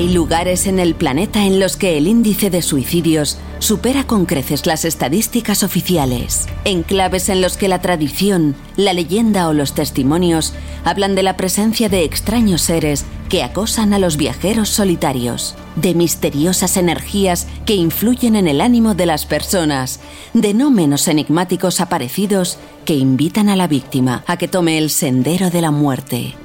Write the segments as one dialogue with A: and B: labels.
A: Hay lugares en el planeta en los que el índice de suicidios supera con creces las estadísticas oficiales. Enclaves en los que la tradición, la leyenda o los testimonios hablan de la presencia de extraños seres que acosan a los viajeros solitarios, de misteriosas energías que influyen en el ánimo de las personas, de no menos enigmáticos aparecidos que invitan a la víctima a que tome el sendero de la muerte.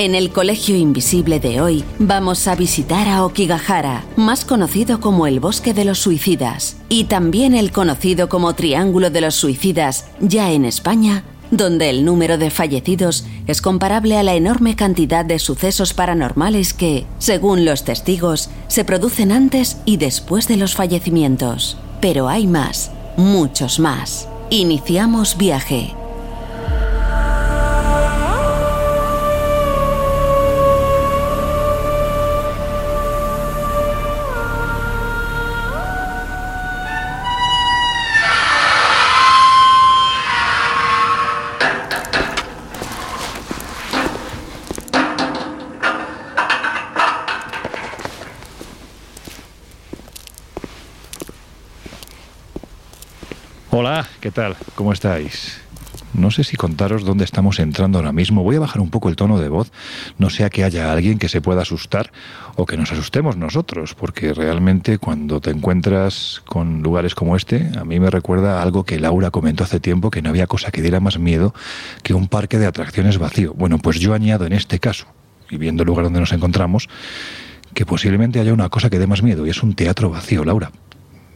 A: En el Colegio Invisible de hoy vamos a visitar a Okigahara, más conocido como el Bosque de los Suicidas, y también el conocido como Triángulo de los Suicidas, ya en España, donde el número de fallecidos es comparable a la enorme cantidad de sucesos paranormales que, según los testigos, se producen antes y después de los fallecimientos. Pero hay más, muchos más. Iniciamos viaje.
B: Hola, ¿qué tal? ¿Cómo estáis? No sé si contaros dónde estamos entrando ahora mismo. Voy a bajar un poco el tono de voz, no sea que haya alguien que se pueda asustar o que nos asustemos nosotros, porque realmente cuando te encuentras con lugares como este, a mí me recuerda algo que Laura comentó hace tiempo, que no había cosa que diera más miedo que un parque de atracciones vacío. Bueno, pues yo añado en este caso, y viendo el lugar donde nos encontramos, que posiblemente haya una cosa que dé más miedo, y es un teatro vacío, Laura.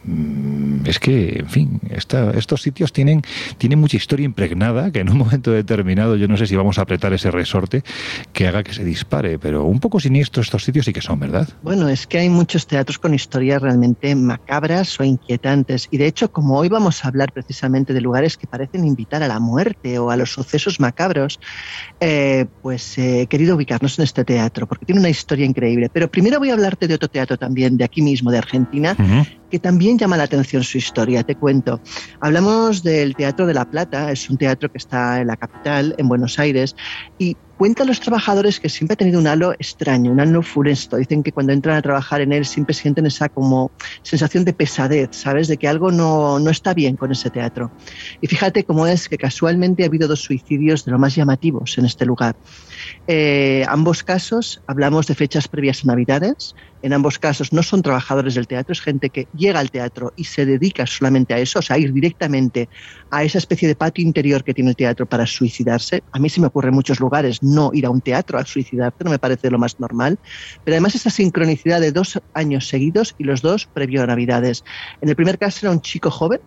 B: Mm, es que, en fin, estos sitios tienen, tienen mucha historia impregnada que en un momento determinado yo no sé si vamos a apretar ese resorte que haga que se dispare, pero un poco siniestros estos sitios sí que son, ¿verdad?
C: Bueno, es que hay muchos teatros con historias realmente macabras o inquietantes y de hecho como hoy vamos a hablar precisamente de lugares que parecen invitar a la muerte o a los sucesos macabros, eh, pues he querido ubicarnos en este teatro porque tiene una historia increíble. Pero primero voy a hablarte de otro teatro también de aquí mismo, de Argentina, que también llama la atención su historia. Te cuento. Hablamos del Teatro de la Plata, es un teatro que está en la capital, en Buenos Aires, y cuentan los trabajadores que siempre ha tenido un halo extraño, un halo funesto. Dicen que cuando entran a trabajar en él siempre sienten esa como sensación de pesadez, ¿sabes? De que algo no, no está bien con ese teatro. Y fíjate cómo es que casualmente ha habido dos suicidios de lo más llamativos en este lugar. Eh, ambos casos hablamos de fechas previas a Navidades. En ambos casos no son trabajadores del teatro, es gente que llega al teatro y se dedica solamente a eso, o sea, ir directamente a esa especie de patio interior que tiene el teatro para suicidarse. A mí se me ocurre en muchos lugares no ir a un teatro a suicidarte, no me parece lo más normal. Pero además esa sincronicidad de dos años seguidos y los dos previo a Navidades. En el primer caso era un chico joven,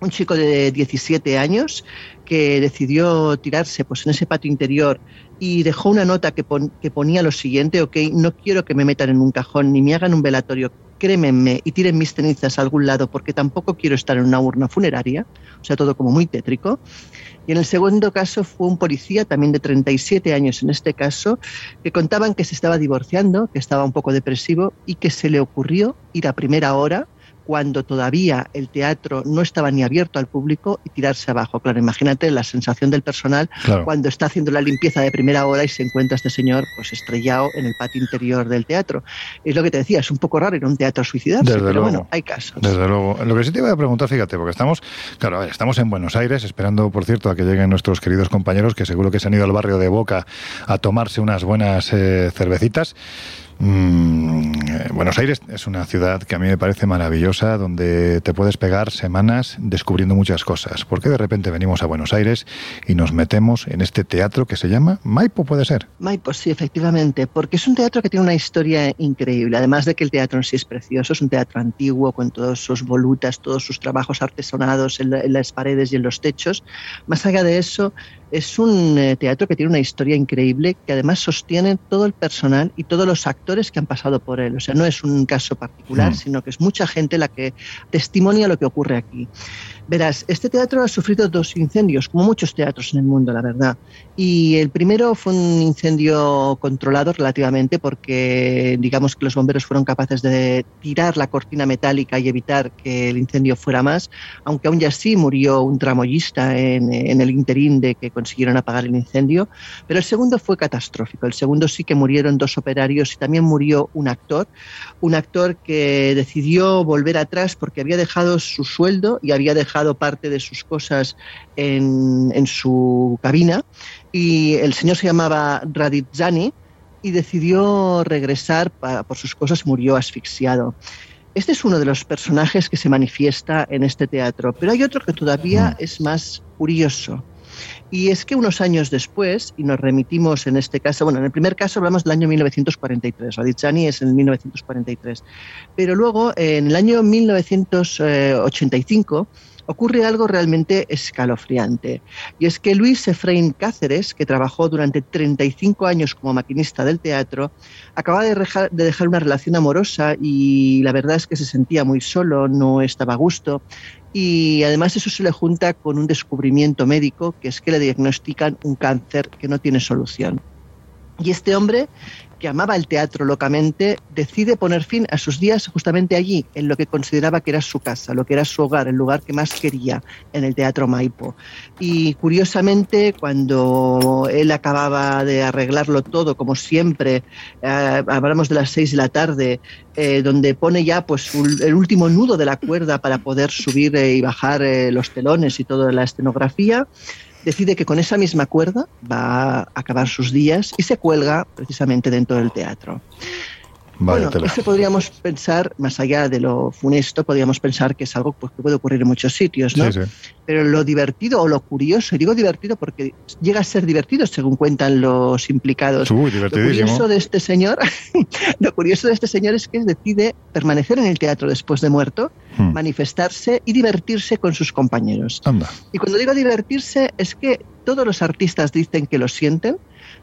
C: un chico de 17 años que decidió tirarse pues, en ese patio interior y dejó una nota que, que, ponía lo siguiente, ok, no quiero que me metan en un cajón ni me hagan un velatorio, crémenme y tiren mis cenizas a algún lado porque tampoco quiero estar en una urna funeraria, o sea, todo como muy tétrico. Y en el segundo caso fue un policía, también de 37 años en este caso, que contaban que se estaba divorciando, que estaba un poco depresivo y que se le ocurrió ir a primera hora cuando todavía el teatro no estaba ni abierto al público y tirarse abajo. Claro, imagínate la sensación del personal cuando está haciendo la limpieza de primera hora y se encuentra este señor pues estrellado en el patio interior del teatro. Es lo que te decía, es un poco raro a un teatro suicidarse, pero bueno, hay casos.
B: Desde luego. Lo que sí te voy a preguntar, fíjate, porque estamos, claro, a ver, estamos en Buenos Aires, esperando, por cierto, a que lleguen nuestros queridos compañeros, que seguro que se han ido al barrio de Boca a tomarse unas buenas eh, cervecitas. Mm, eh, Buenos Aires es una ciudad que a mí me parece maravillosa, donde te puedes pegar semanas descubriendo muchas cosas. ¿Por qué de repente venimos a Buenos Aires y nos metemos en este teatro que se llama Maipo, puede ser?
C: Maipo, sí, efectivamente, porque es un teatro que tiene una historia increíble. Además de que el teatro en sí es precioso, es un teatro antiguo con todas sus volutas, todos sus trabajos artesonados en, en las paredes y en los techos. Más allá de eso, es un eh, teatro que tiene una historia increíble que además sostiene todo el personal y todos los actores que han pasado por él. O sea, no es un caso particular, mm. sino que es mucha gente la que testimonia lo que ocurre aquí. Verás, este teatro ha sufrido dos incendios, como muchos teatros en el mundo, la verdad. Y el primero fue un incendio controlado relativamente porque, digamos que los bomberos fueron capaces de tirar la cortina metálica y evitar que el incendio fuera más, aunque aún así murió un tramoyista en, en el interín de que consiguieron apagar el incendio. Pero el segundo fue catastrófico. El segundo sí que murieron dos operarios y también murió un actor, un actor que decidió volver atrás porque había dejado su sueldo y había dejado parte de sus cosas en, en su cabina y el señor se llamaba Raditzani y decidió regresar para, por sus cosas, murió asfixiado. Este es uno de los personajes que se manifiesta en este teatro, pero hay otro que todavía es más curioso. Y es que unos años después, y nos remitimos en este caso, bueno, en el primer caso hablamos del año 1943, Radichani es en 1943, pero luego en el año 1985 ocurre algo realmente escalofriante. Y es que Luis Efraín Cáceres, que trabajó durante 35 años como maquinista del teatro, acaba de dejar, una relación amorosa y la verdad es que se sentía muy solo, no estaba a gusto. Y además eso se le junta con un descubrimiento médico, que es que le diagnostican un cáncer que no tiene solución. Y este hombre que amaba el teatro locamente, decide poner fin a sus días justamente allí, en lo que consideraba que era su casa, lo que era su hogar, el lugar que más quería, en el Teatro Maipo. Y curiosamente, cuando él acababa de arreglarlo todo, como siempre, eh, hablamos de las seis de la tarde, eh, donde pone ya pues el último nudo de la cuerda para poder subir eh, y bajar los telones y toda la escenografía, decide que con esa misma cuerda va a acabar sus días y se cuelga precisamente dentro del teatro bueno, eso podríamos pensar, más allá de lo funesto, podríamos pensar que es algo pues, que puede ocurrir en muchos sitios, ¿no? Pero lo divertido o lo curioso, y digo divertido porque llega a ser divertido según cuentan los implicados.
B: lo
C: curioso de este señor, lo curioso de este señor es que decide permanecer en el teatro después de muerto, hmm. manifestarse y divertirse con sus compañeros. Y cuando digo divertirse es que todos los artistas dicen que lo sienten,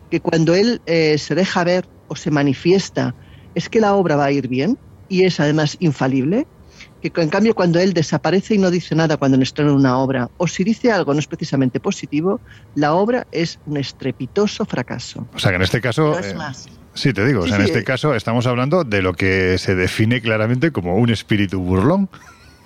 C: que cuando él eh, se deja ver o se manifiesta es que la obra va a ir bien y es además infalible, que en cambio cuando él desaparece y no dice nada cuando estrena una obra, o si dice algo no es precisamente positivo, la obra es un estrepitoso fracaso.
B: O sea que en este caso... Eh, sí, te digo, en este caso estamos hablando de lo que se define claramente como un espíritu burlón.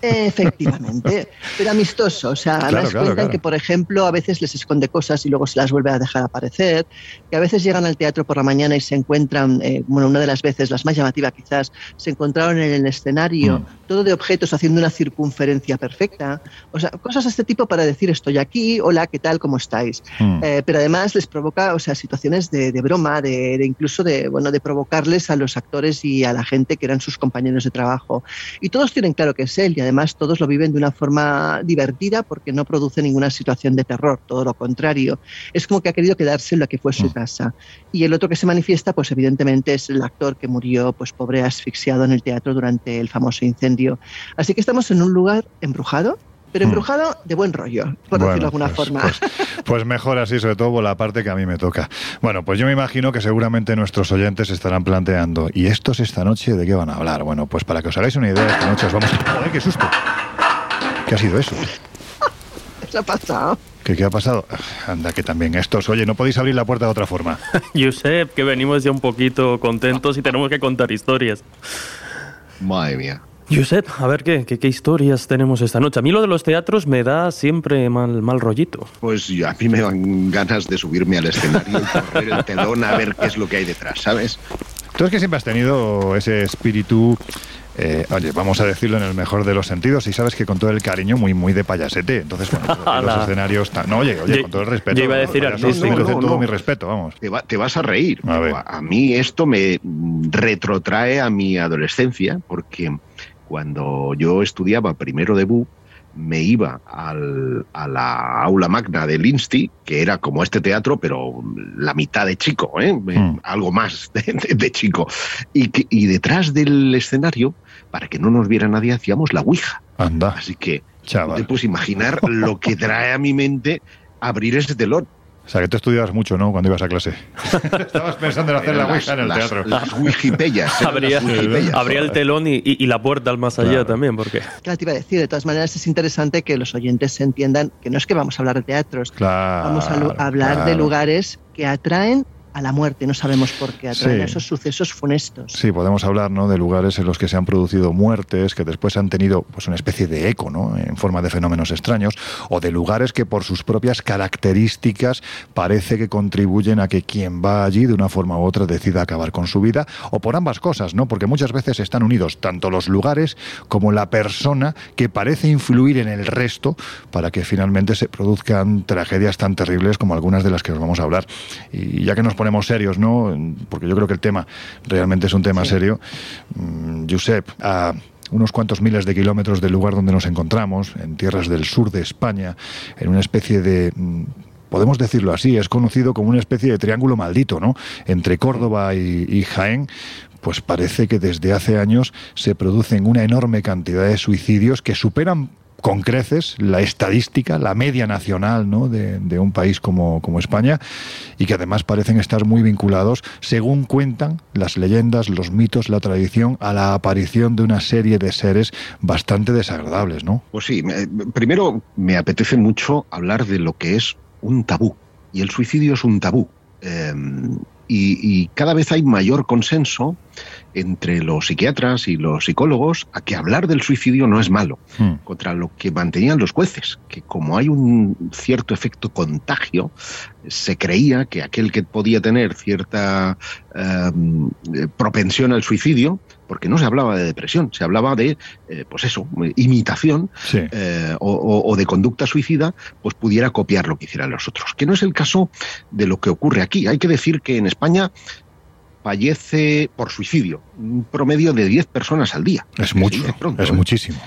C: Efectivamente, pero amistoso. O sea, claro, cuentan que, por ejemplo, a veces les esconde cosas y luego se las vuelve a dejar aparecer, que a veces llegan al teatro por la mañana y se encuentran, eh, bueno, una de las veces, las más llamativas quizás, se encontraron en el escenario mm. todo de objetos haciendo una circunferencia perfecta. O sea, cosas de este tipo para decir estoy aquí, hola, ¿qué tal? ¿Cómo estáis? Mm. Eh, pero además les provoca, o sea, situaciones de, broma, de, de, incluso de, bueno, de provocarles a los actores y a la gente que eran sus compañeros de trabajo. Y todos tienen claro que es él y además además todos lo viven de una forma divertida porque no produce ninguna situación de terror, todo lo contrario. Es como que ha querido quedarse en lo que fue su mm. casa. Y el otro que se manifiesta, pues evidentemente es el actor que murió, pues pobre, asfixiado en el teatro durante el famoso incendio. Así que estamos en un lugar embrujado, pero mm. embrujado de buen rollo, por decirlo de alguna
B: pues,
C: forma.
B: Pues, pues, mejor así, sobre todo por la parte que a mí me toca. Bueno, pues yo me imagino que seguramente nuestros oyentes estarán planteando, ¿y estos esta noche de qué van a hablar? Bueno, pues para que os hagáis una idea, esta noche os vamos a... ¡Joder, qué susto! ¿Qué ha sido eso?
C: ¿Qué ha pasado?
B: ¿Qué, ¿Qué ha pasado? Anda, que también estos, oye, no podéis abrir la puerta de otra forma.
D: Josep, que venimos ya un poquito contentos y tenemos que contar historias.
E: Madre mía.
D: Josep, a ver ¿qué, qué, historias tenemos esta noche. A mí lo de los teatros me da siempre mal, mal rollito.
E: Pues a mí me dan ganas de subirme al escenario y correr el telón a ver qué es lo que hay detrás, ¿sabes?
B: Tú es que siempre has tenido ese espíritu eh, oye, vamos a decirlo en el mejor de los sentidos, y sabes que con todo el cariño, muy muy de payasete. Entonces, bueno, los escenarios. No, oye, oye, con todo el respeto.
D: Yo iba a decir
B: todo mi respeto, vamos.
E: Te, vas a reír. A, a, mí esto me retrotrae a mi adolescencia, porque cuando yo estudiaba primero de BU, me iba al, a la aula magna del Insti, que era como este teatro, pero la mitad de chico, ¿eh? Mm. algo más de, chico. Y, y, detrás del escenario, para que no nos viera nadie, hacíamos la Ouija.
B: Anda.
E: Así que Chaval. te puedes imaginar lo que trae a mi mente abrir ese telón.
B: O sea, que tú estudiabas mucho, ¿no? Cuando ibas a clase. Estabas pensando en hacer la Ouija en el teatro.
E: Las wikipedias.
D: Habría, habría el telón y, la puerta al más allá también, porque...
C: Claro, te iba a decir, de todas maneras es interesante que los oyentes entiendan que no es que vamos a hablar de teatros,
B: claro,
C: vamos a hablar de lugares que atraen a la muerte, no sabemos por qué, atraen esos sucesos funestos.
B: Sí, podemos hablar ¿no? de lugares en los que se han producido muertes, que después han tenido pues, una especie de eco, ¿no? en forma de fenómenos extraños, o de lugares que por sus propias características parece que contribuyen a que quien va allí de una forma u otra decida acabar con su vida, o por ambas cosas, ¿no? porque muchas veces están unidos tanto los lugares como la persona que parece influir en el resto para que finalmente se produzcan tragedias tan terribles como algunas de las que nos vamos a hablar. Y ya que nos ponemos serios, ¿no? Porque yo creo que el tema realmente es un tema serio. Mm, Josep, a unos cuantos miles de kilómetros del lugar donde nos encontramos, en tierras del sur de España, en una especie de mm, podemos decirlo así, es conocido como una especie de triángulo maldito, ¿no? Entre Córdoba y, y, Jaén, pues parece que desde hace años se producen una enorme cantidad de suicidios que superan con creces la estadística, la media nacional ¿no? de, un país como, como, España y que además parecen estar muy vinculados, según cuentan las leyendas, los mitos, la tradición, a la aparición de una serie de seres bastante desagradables, ¿no?
E: Pues sí, primero me apetece mucho hablar de lo que es un tabú y el suicidio es un tabú. Em, y, cada vez hay mayor consenso entre los psiquiatras y los psicólogos a que hablar del suicidio no es malo, hmm. contra lo que mantenían los jueces, que como hay un cierto efecto contagio, se creía que aquel que podía tener cierta em, propensión al suicidio, porque no se hablaba de depresión, se hablaba de, eh, pues eso, imitación eh, o, de conducta suicida, pues pudiera copiar lo que hicieran los otros, que no es el caso de lo que ocurre aquí. Hay que decir que en España fallece por suicidio, un promedio de 10 personas al día.
B: Es mucho, es ¿eh? muchísimo.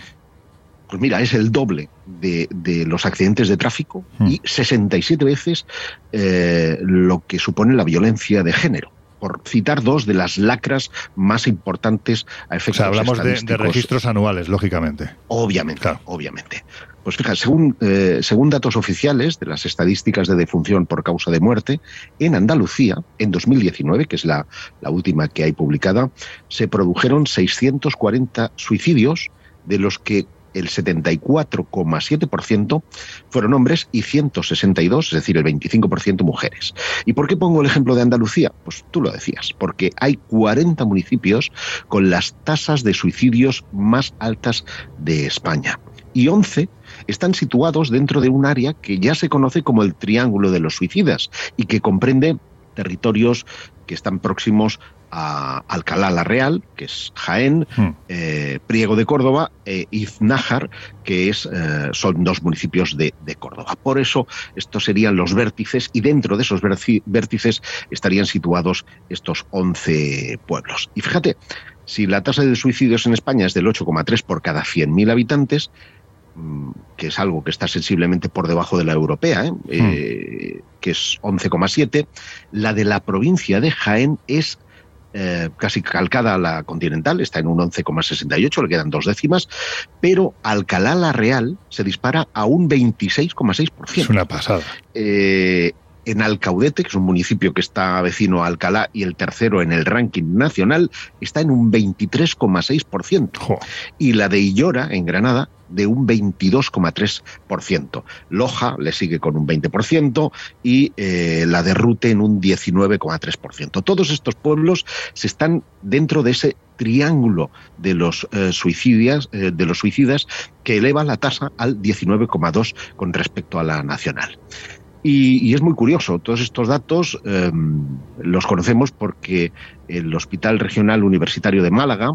E: Pues mira, es el doble de, los accidentes de tráfico hmm. y 67 veces lo que supone la violencia de género por citar dos de las lacras más importantes a efectos
B: o sea, hablamos de, registros anuales, lógicamente.
E: Obviamente, obviamente. Pues fíjate, según, eh, según datos oficiales de las estadísticas de defunción por causa de muerte, en Andalucía, en 2019, que es la, la última que hay publicada, se produjeron 640 suicidios, de los que el 74,7% fueron hombres y 162, es decir, el 25% mujeres. ¿Y por qué pongo el ejemplo de Andalucía? Pues tú lo decías, porque hay 40 municipios con las tasas de suicidios más altas de España y 11 están situados dentro de un área que ya se conoce como el Triángulo de los Suicidas y que comprende territorios que están próximos a Alcalá la Real, que es Jaén, hmm. eh, Priego de Córdoba e Iznájar, que es, eh, son dos municipios de, de, Córdoba. Por eso estos serían los vértices y dentro de esos vértices estarían situados estos 11 pueblos. Y fíjate, si la tasa de suicidios en España es del 8,3 por cada 100.000 habitantes, Mm, que es algo que está sensiblemente por debajo de la europea, ¿eh? Hmm. Eh, que es 11,7. La de la provincia de Jaén es eh, casi calcada a la continental, está en un 11,68, le quedan dos décimas, pero Alcalá la Real se dispara a un 26,6%.
B: Es una pasada.
E: En Alcaudete, que es un municipio que está vecino a Alcalá y el tercero en el ranking nacional, está en un 23,6%. Y la de Illora, en Granada, de un 22,3%. Loja le sigue con un 20% y eh, la de Rute en un 19,3%. Todos estos pueblos se están dentro de ese triángulo de los eh, suicidias, eh, de los suicidas que eleva la tasa al 19,2 con respecto a la nacional. Y, es muy curioso, todos estos datos em, los conocemos porque el Hospital Regional Universitario de Málaga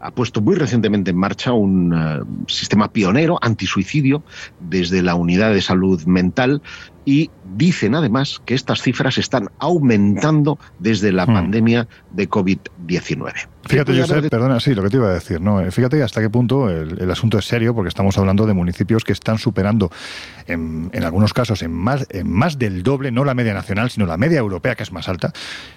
E: ha puesto muy recientemente en marcha un eh, sistema pionero antisuicidio desde la unidad de salud mental y dicen además que estas cifras están aumentando desde la hmm. pandemia de COVID-19.
B: Fíjate, Josep, perdona, sí, lo que te iba a decir, ¿no? Fíjate hasta qué punto el, asunto es serio, porque estamos hablando de municipios que están superando, en, algunos casos, en más, en más del doble, no la media nacional, sino la media europea, que es más alta.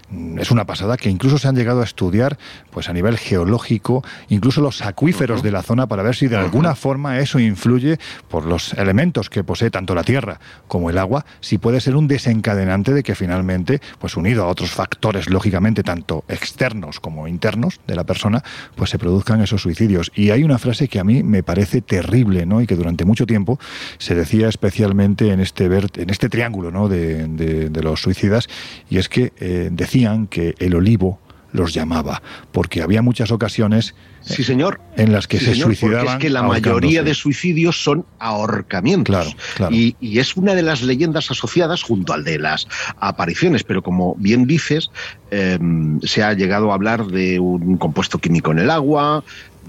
B: Mm, es una pasada que incluso se han llegado a estudiar, pues a nivel geológico, incluso los acuíferos de la zona, para ver si de alguna forma eso influye por los elementos que posee tanto la tierra como el agua, si puede ser un desencadenante de que finalmente, pues unido a otros factores, lógicamente, tanto externos como internos, de la persona, pues se produzcan esos suicidios. Y hay una frase que a mí me parece terrible, ¿no? Y que durante mucho tiempo se decía especialmente en este, en este triángulo, ¿no? De, los suicidas, y es que eh, decían que el olivo los llamaba, porque había muchas ocasiones
E: sí, señor.
B: en las que se suicidaban.
E: es que la mayoría de suicidios son ahorcamientos. Y, y, es una de las leyendas asociadas junto al de las apariciones, pero como bien dices, em, se ha llegado a hablar de un compuesto químico en el agua,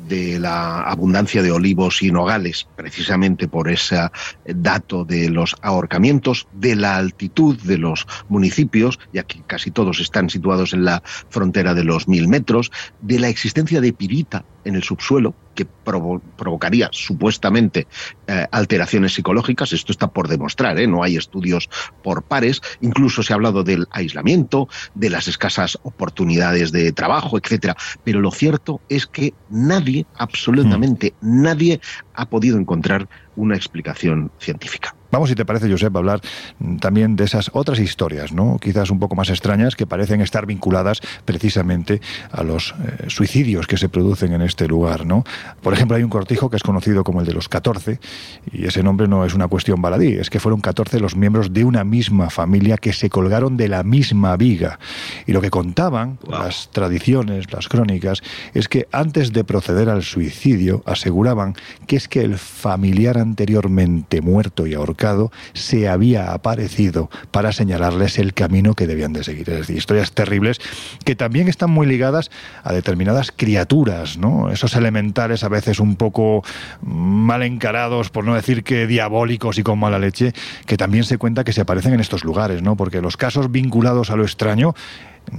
E: de la abundancia de olivos y nogales, precisamente por ese dato de los ahorcamientos, de la altitud de los municipios, ya que casi todos están situados en la frontera de los mil metros, de la existencia de pirita en el subsuelo, que provocaría supuestamente eh, alteraciones psicológicas. Esto está por demostrar, ¿eh? no hay estudios por pares. Incluso se ha hablado del aislamiento, de las escasas oportunidades de trabajo, etcétera. Pero lo cierto es que nadie, absolutamente hmm. nadie, ha podido encontrar una explicación científica.
B: Vamos, si te parece, Josep, a hablar también de esas otras historias, ¿no? Quizás un poco más extrañas, que parecen estar vinculadas precisamente a los eh, suicidios que se producen en este lugar, ¿no? Por ejemplo, hay un cortijo que es conocido como el de los 14, y ese nombre no es una cuestión baladí, es que fueron 14 los miembros de una misma familia que se colgaron de la misma viga. Y lo que contaban las tradiciones, las crónicas, es que antes de proceder al suicidio aseguraban que es que el familiar anteriormente muerto y ahorcado se había aparecido para señalarles el camino que debían de seguir. Es decir, historias terribles que también están muy ligadas a determinadas criaturas, ¿no? Esos elementales a veces un poco mal encarados, por no decir que diabólicos y con mala leche, que también se cuenta que se aparecen en estos lugares, ¿no? Porque los casos vinculados a lo extraño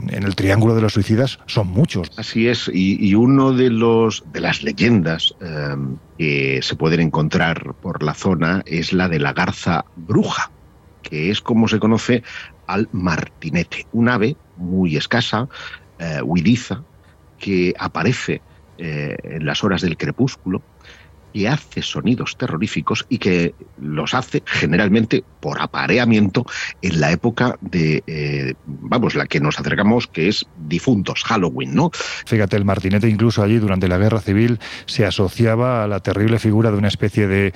B: en el triángulo de los suicidas son muchos.
E: Así es, y, uno de los de las leyendas eh, que se pueden encontrar por la zona es la de la garza bruja, que es como se conoce al martinete, un ave muy escasa, eh, huidiza, que aparece eh, en las horas del crepúsculo que hace sonidos terroríficos y que los hace generalmente por apareamiento en la época de, eh, vamos, la que nos acercamos, que es difuntos, Halloween, ¿no?
B: Fíjate, el martinete incluso allí durante la guerra civil se asociaba a la terrible figura de una especie de,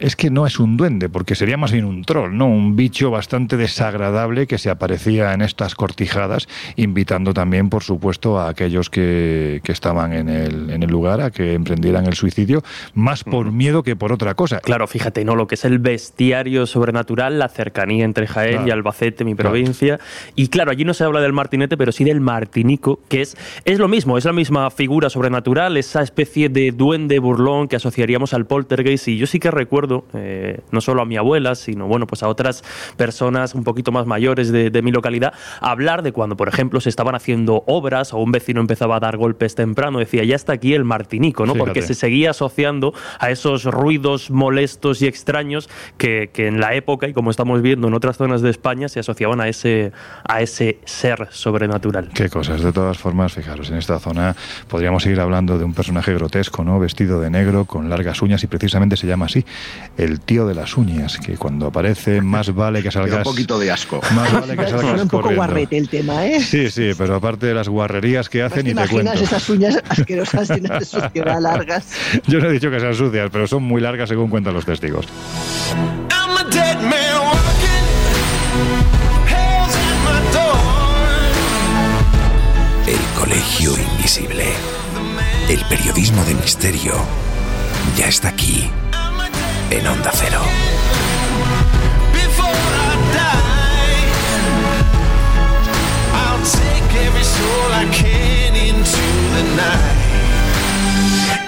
B: es que no es un duende, porque sería más bien un troll, ¿no? Un bicho bastante desagradable que se aparecía en estas cortijadas, invitando también, por supuesto, a aquellos que, que estaban en el, en el lugar a que emprendieran el suicidio, más por miedo que por otra cosa.
D: Claro, fíjate, ¿no? Lo que es el bestiario sobrenatural, la cercanía entre Jaén y Albacete, mi provincia. Y claro, allí no se habla del martinete, pero sí del martinico, que es, es lo mismo, es la misma figura sobrenatural, esa especie de duende burlón que asociaríamos al poltergeist. Y yo sí que recuerdo, eh, no solo a mi abuela, sino bueno, pues a otras personas un poquito más mayores de, mi localidad, hablar de cuando, por ejemplo, se estaban haciendo obras o un vecino empezaba a dar golpes temprano, decía, ya está aquí el martinico, ¿no? Porque se seguía asociando a esos ruidos molestos y extraños que, que, en la época, y como estamos viendo en otras zonas de España, se asociaban a ese, a ese ser sobrenatural.
B: Qué cosas, de todas formas, fijaros, en esta zona podríamos seguir hablando de un personaje grotesco, ¿no? Vestido de negro, con largas uñas y precisamente se llama así, el tío de las uñas, que cuando aparece más vale que salgas...
E: un poquito de asco.
B: Más vale que salgas
C: un poco guarrete el tema, ¿eh?
B: Sí, sí, pero aparte de las guarrerías que hacen y te cuento.
C: esas uñas asquerosas llenas de suciedad largas?
B: Yo no he dicho que sean sucias, pero son muy largas según cuentan los testigos.
F: El colegio invisible. El periodismo de misterio ya está aquí en Onda Cero.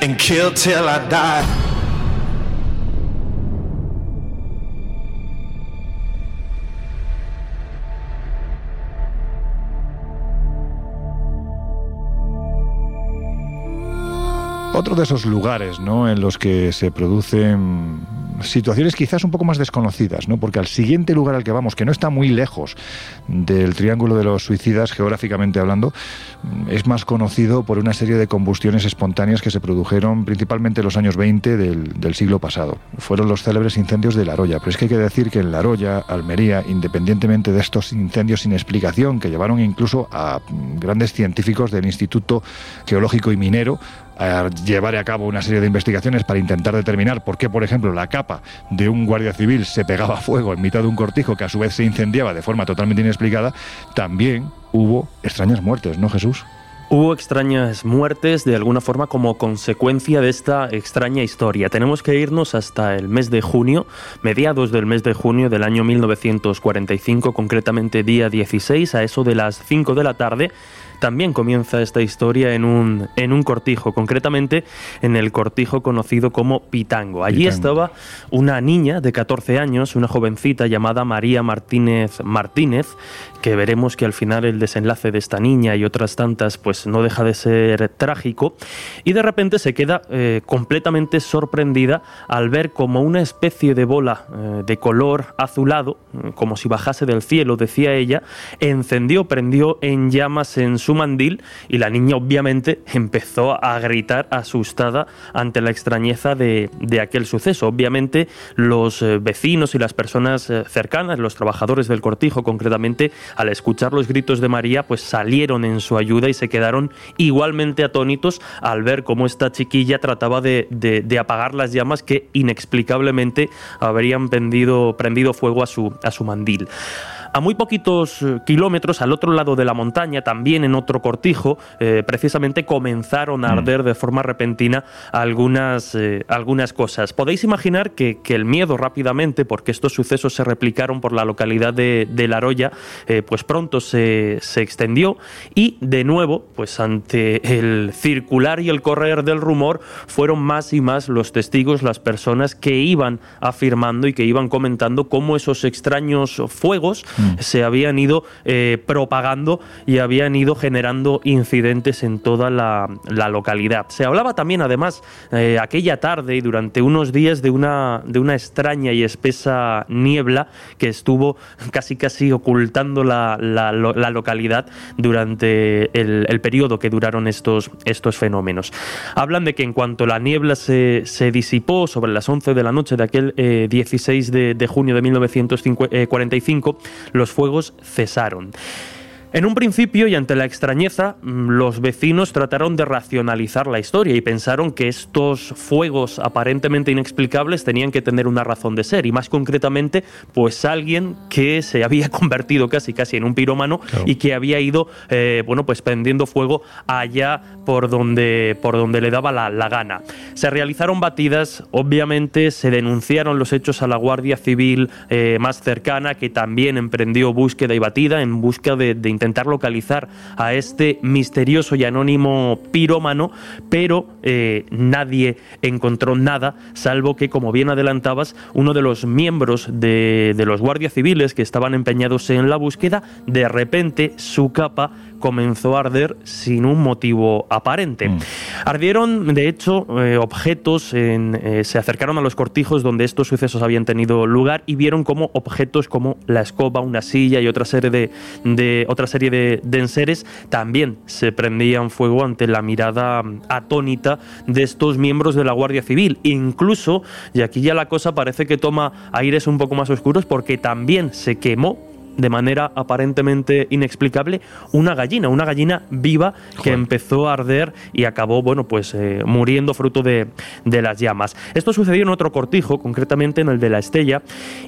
F: and kill till I die.
B: Otro de esos lugares ¿no? en los que se producen situaciones quizás un poco más desconocidas, ¿no? porque al siguiente lugar al que vamos, que no está muy lejos del Triángulo de los Suicidas, geográficamente hablando, es más conocido por una serie de combustiones espontáneas que se produjeron principalmente en los años 20 del, del siglo pasado. Fueron los célebres incendios de La Roya, pero es que hay que decir que en La Roya, Almería, independientemente de estos incendios sin explicación que llevaron incluso a grandes científicos del Instituto Geológico y Minero llevar a cabo una serie de investigaciones para intentar determinar por qué, por ejemplo, la capa de un guardia civil se pegaba a fuego en mitad de un cortijo que a su vez se incendiaba de forma totalmente inexplicada, también hubo extrañas muertes, ¿no, Jesús?
D: Hubo extrañas muertes de alguna forma como consecuencia de esta extraña historia. Tenemos que irnos hasta el mes de junio, mediados del mes de junio del año 1945, concretamente día 16, a eso de las 5 de la tarde, también comienza esta historia en un, en un cortijo, concretamente en el cortijo conocido como Pitango. Allí estaba una niña de 14 años, una jovencita llamada María Martínez Martínez, que veremos que al final el desenlace de esta niña y otras tantas pues no deja de ser trágico y de repente se queda eh, completamente sorprendida al ver como una especie de bola eh, de color azulado, como si bajase del cielo, decía ella, encendió, prendió en llamas en su mandil y la niña obviamente empezó a gritar asustada ante la extrañeza de, aquel suceso. Obviamente los eh, vecinos y las personas eh, cercanas, los trabajadores del cortijo concretamente, al escuchar los gritos de María, pues salieron en su ayuda y se quedaron igualmente atónitos al ver cómo esta chiquilla trataba de, apagar las llamas que inexplicablemente habrían prendido, prendido fuego a su, a su mandil. A muy poquitos eh, kilómetros, al otro lado de la montaña, también en otro cortijo, eh, precisamente comenzaron a mm. arder de forma repentina algunas, eh, algunas cosas. Podéis imaginar que, el miedo rápidamente, porque estos sucesos se replicaron por la localidad de, de La Roya, pues pronto se, se, extendió y de nuevo, pues ante el circular y el correr del rumor, fueron más y más los testigos, las personas que iban afirmando y que iban comentando cómo esos extraños fuegos mm. Mm. se habían ido eh, propagando y habían ido generando incidentes en toda la, localidad. Se hablaba también, además, eh, aquella tarde y durante unos días de una, de una extraña y espesa niebla que estuvo casi casi ocultando la, localidad durante el, periodo que duraron estos, estos fenómenos. Hablan de que en cuanto la niebla se, se disipó sobre las 11 de la noche de aquel 16 eh, de, junio de 1945, los fuegos cesaron. En un principio y ante la extrañeza, mm, los vecinos trataron de racionalizar la historia y pensaron que estos fuegos aparentemente inexplicables tenían que tener una razón de ser y más concretamente, pues alguien que se había convertido casi casi en un pirómano y que había ido, eh, bueno, pues prendiendo fuego allá por donde por donde le daba la, gana. Se realizaron batidas, obviamente se denunciaron los hechos a la Guardia Civil eh, más cercana que también emprendió búsqueda y batida en busca de, de intentar localizar a este misterioso y anónimo pirómano, pero eh, nadie encontró nada, salvo que, como bien adelantabas, uno de los miembros de, de los guardias civiles que estaban empeñados en la búsqueda, de repente su capa comenzó a arder sin un motivo aparente. Mm. Ardieron, de hecho, eh, objetos, en, eh, se acercaron a los cortijos donde estos sucesos habían tenido lugar y vieron como objetos como la escoba, una silla y otra serie de, de otra serie de, de, enseres también se prendían fuego ante la mirada atónita de estos miembros de la Guardia Civil. Incluso, y aquí ya la cosa parece que toma aires un poco más oscuros porque también se quemó de manera aparentemente inexplicable una gallina, una gallina viva que empezó a arder y acabó, bueno, pues eh, muriendo fruto de, de, las llamas. Esto sucedió en otro cortijo, concretamente en el de la Estella,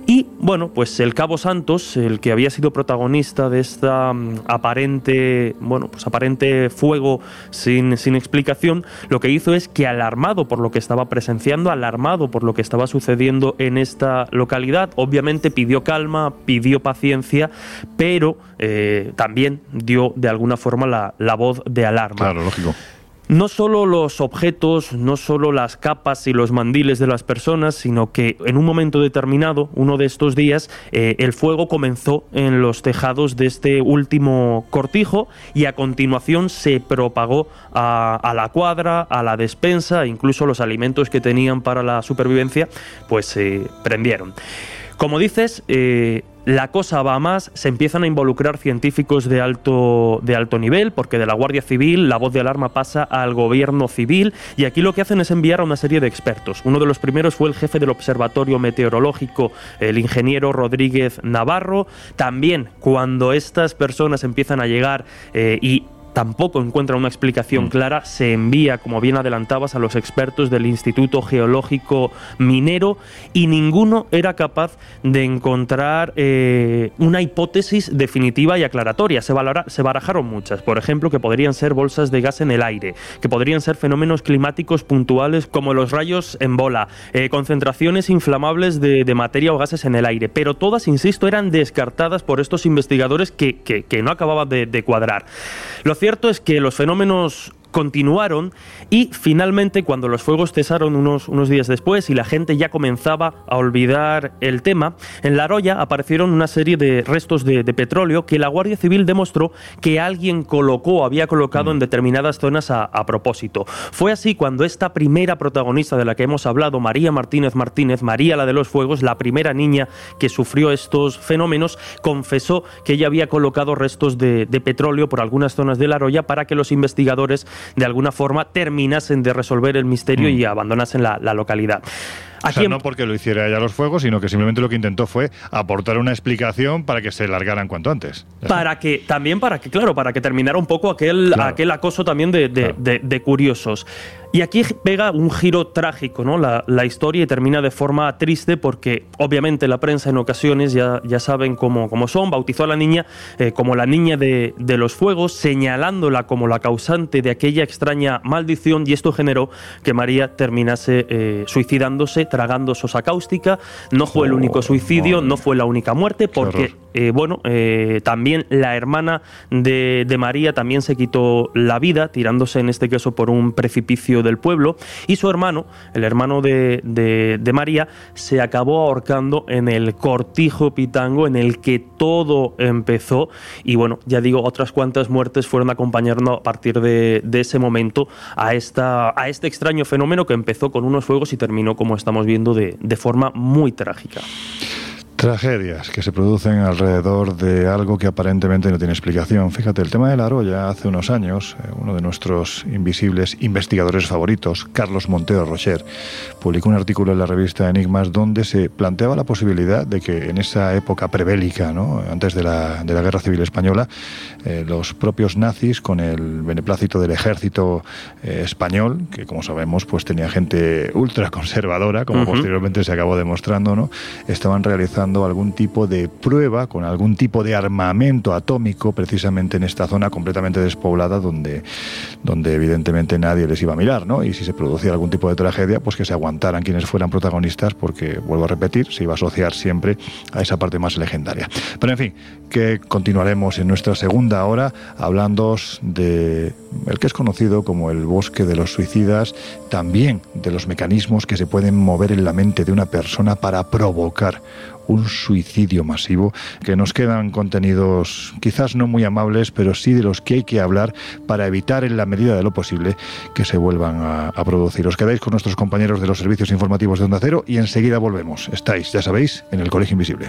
D: y bueno, pues el Cabo Santos, el que había sido protagonista de esta um, aparente, bueno, pues aparente fuego sin, sin explicación, lo que hizo es que alarmado por lo que estaba presenciando, alarmado por lo que estaba sucediendo en esta localidad, obviamente pidió calma, pidió paciencia, pero eh, también dio de alguna forma la, la voz de alarma.
B: Claro, lógico.
D: No solo los objetos, no solo las capas y los mandiles de las personas, sino que en un momento determinado, uno de estos días, eh, el fuego comenzó en los tejados de este último cortijo y a continuación se propagó a, a la cuadra, a la despensa, incluso los alimentos que tenían para la supervivencia, pues se prendieron. Como dices, eh, la cosa va más, se empiezan a involucrar científicos de alto, de alto nivel, porque de la Guardia Civil la voz de alarma pasa al gobierno civil, y aquí lo que hacen es enviar a una serie de expertos. Uno de los primeros fue el jefe del Observatorio Meteorológico, el ingeniero Rodríguez Navarro. También cuando estas personas empiezan a llegar eh, y tampoco encuentra una explicación clara, se envía, como bien adelantabas, a los expertos del Instituto Geológico Minero y ninguno era capaz de encontrar eh, una hipótesis definitiva y aclaratoria. Se, valora, se, barajaron muchas, por ejemplo, que podrían ser bolsas de gas en el aire, que podrían ser fenómenos climáticos puntuales como los rayos en bola, eh, concentraciones inflamables de, de, materia o gases en el aire, pero todas, insisto, eran descartadas por estos investigadores que, que, que no acababan de, de cuadrar. Lo cierto es que los fenómenos continuaron y finalmente cuando los fuegos cesaron unos, unos días después y la gente ya comenzaba a olvidar el tema, en La Roya aparecieron una serie de restos de, de petróleo que la Guardia Civil demostró que alguien colocó, había colocado en determinadas zonas a, a, propósito. Fue así cuando esta primera protagonista de la que hemos hablado, María Martínez Martínez, María la de los Fuegos, la primera niña que sufrió estos fenómenos, confesó que ella había colocado restos de, de petróleo por algunas zonas de La Roya para que los investigadores de alguna forma terminasen de resolver el misterio mm. y abandonasen la, la localidad.
B: O sea, no porque lo hiciera ella los fuegos, sino que simplemente lo que intentó fue aportar una explicación para que se largaran cuanto antes.
D: Para que, también para que, claro, para que terminara un poco aquel, claro. aquel acoso también de, de, claro. de, de curiosos. Y aquí pega un giro trágico, ¿no? La, la, historia y termina de forma triste porque obviamente la prensa en ocasiones ya, ya saben cómo, cómo son, bautizó a la niña eh, como la niña de, de, los fuegos, señalándola como la causante de aquella extraña maldición y esto generó que María terminase eh, suicidándose tragando sosa cáustica. No fue oh, el único suicidio, oh. no fue la única muerte porque, eh, bueno, también la hermana de, de María también se quitó la vida tirándose en este caso por un precipicio del pueblo y su hermano, el hermano de, de, de, María, se acabó ahorcando en el cortijo pitango en el que todo empezó y bueno, ya digo, otras cuantas muertes fueron acompañando a partir de, de ese momento a, esta, a este extraño fenómeno que empezó con unos fuegos y terminó, como estamos viendo, de, de forma muy trágica.
B: Tragedias que se producen alrededor de algo que aparentemente no tiene explicación. Fíjate, el tema de la Roya, hace unos años, eh, uno de nuestros invisibles investigadores favoritos, Carlos Montero Rocher, publicó un artículo en la revista Enigmas donde se planteaba la posibilidad de que en esa época prebélica, ¿no? antes de la, de la Guerra Civil Española, eh, los propios nazis, con el beneplácito del ejército eh, español, que como sabemos pues tenía gente ultra conservadora, como uh -huh. posteriormente se acabó demostrando, ¿no? estaban realizando algún tipo de prueba con algún tipo de armamento atómico precisamente en esta zona completamente despoblada donde, donde evidentemente nadie les iba a mirar, ¿no? Y si se producía algún tipo de tragedia, pues que se aguantaran quienes fueran protagonistas porque, vuelvo a repetir, se iba a asociar siempre a esa parte más legendaria. Pero en fin, que continuaremos en nuestra segunda hora hablando de el que es conocido como el bosque de los suicidas, también de los mecanismos que se pueden mover en la mente de una persona para provocar un suicidio masivo, que nos quedan contenidos quizás no muy amables, pero sí de los que hay que hablar para evitar en la medida de lo posible que se vuelvan a, producir. Os quedáis con nuestros compañeros de los servicios informativos de Onda Cero y enseguida volvemos. Estáis, ya sabéis, en el Colegio Invisible.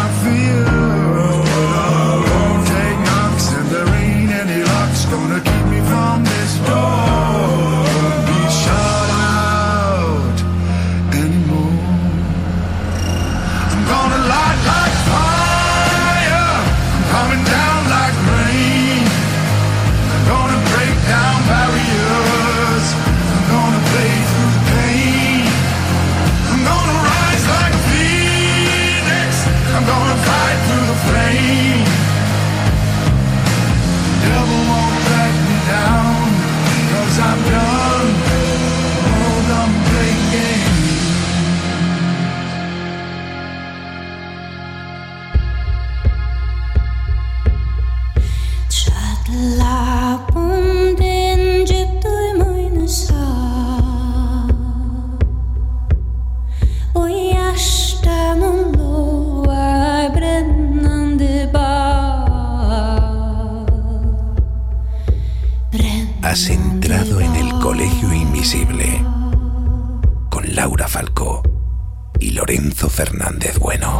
F: Fernández Bueno.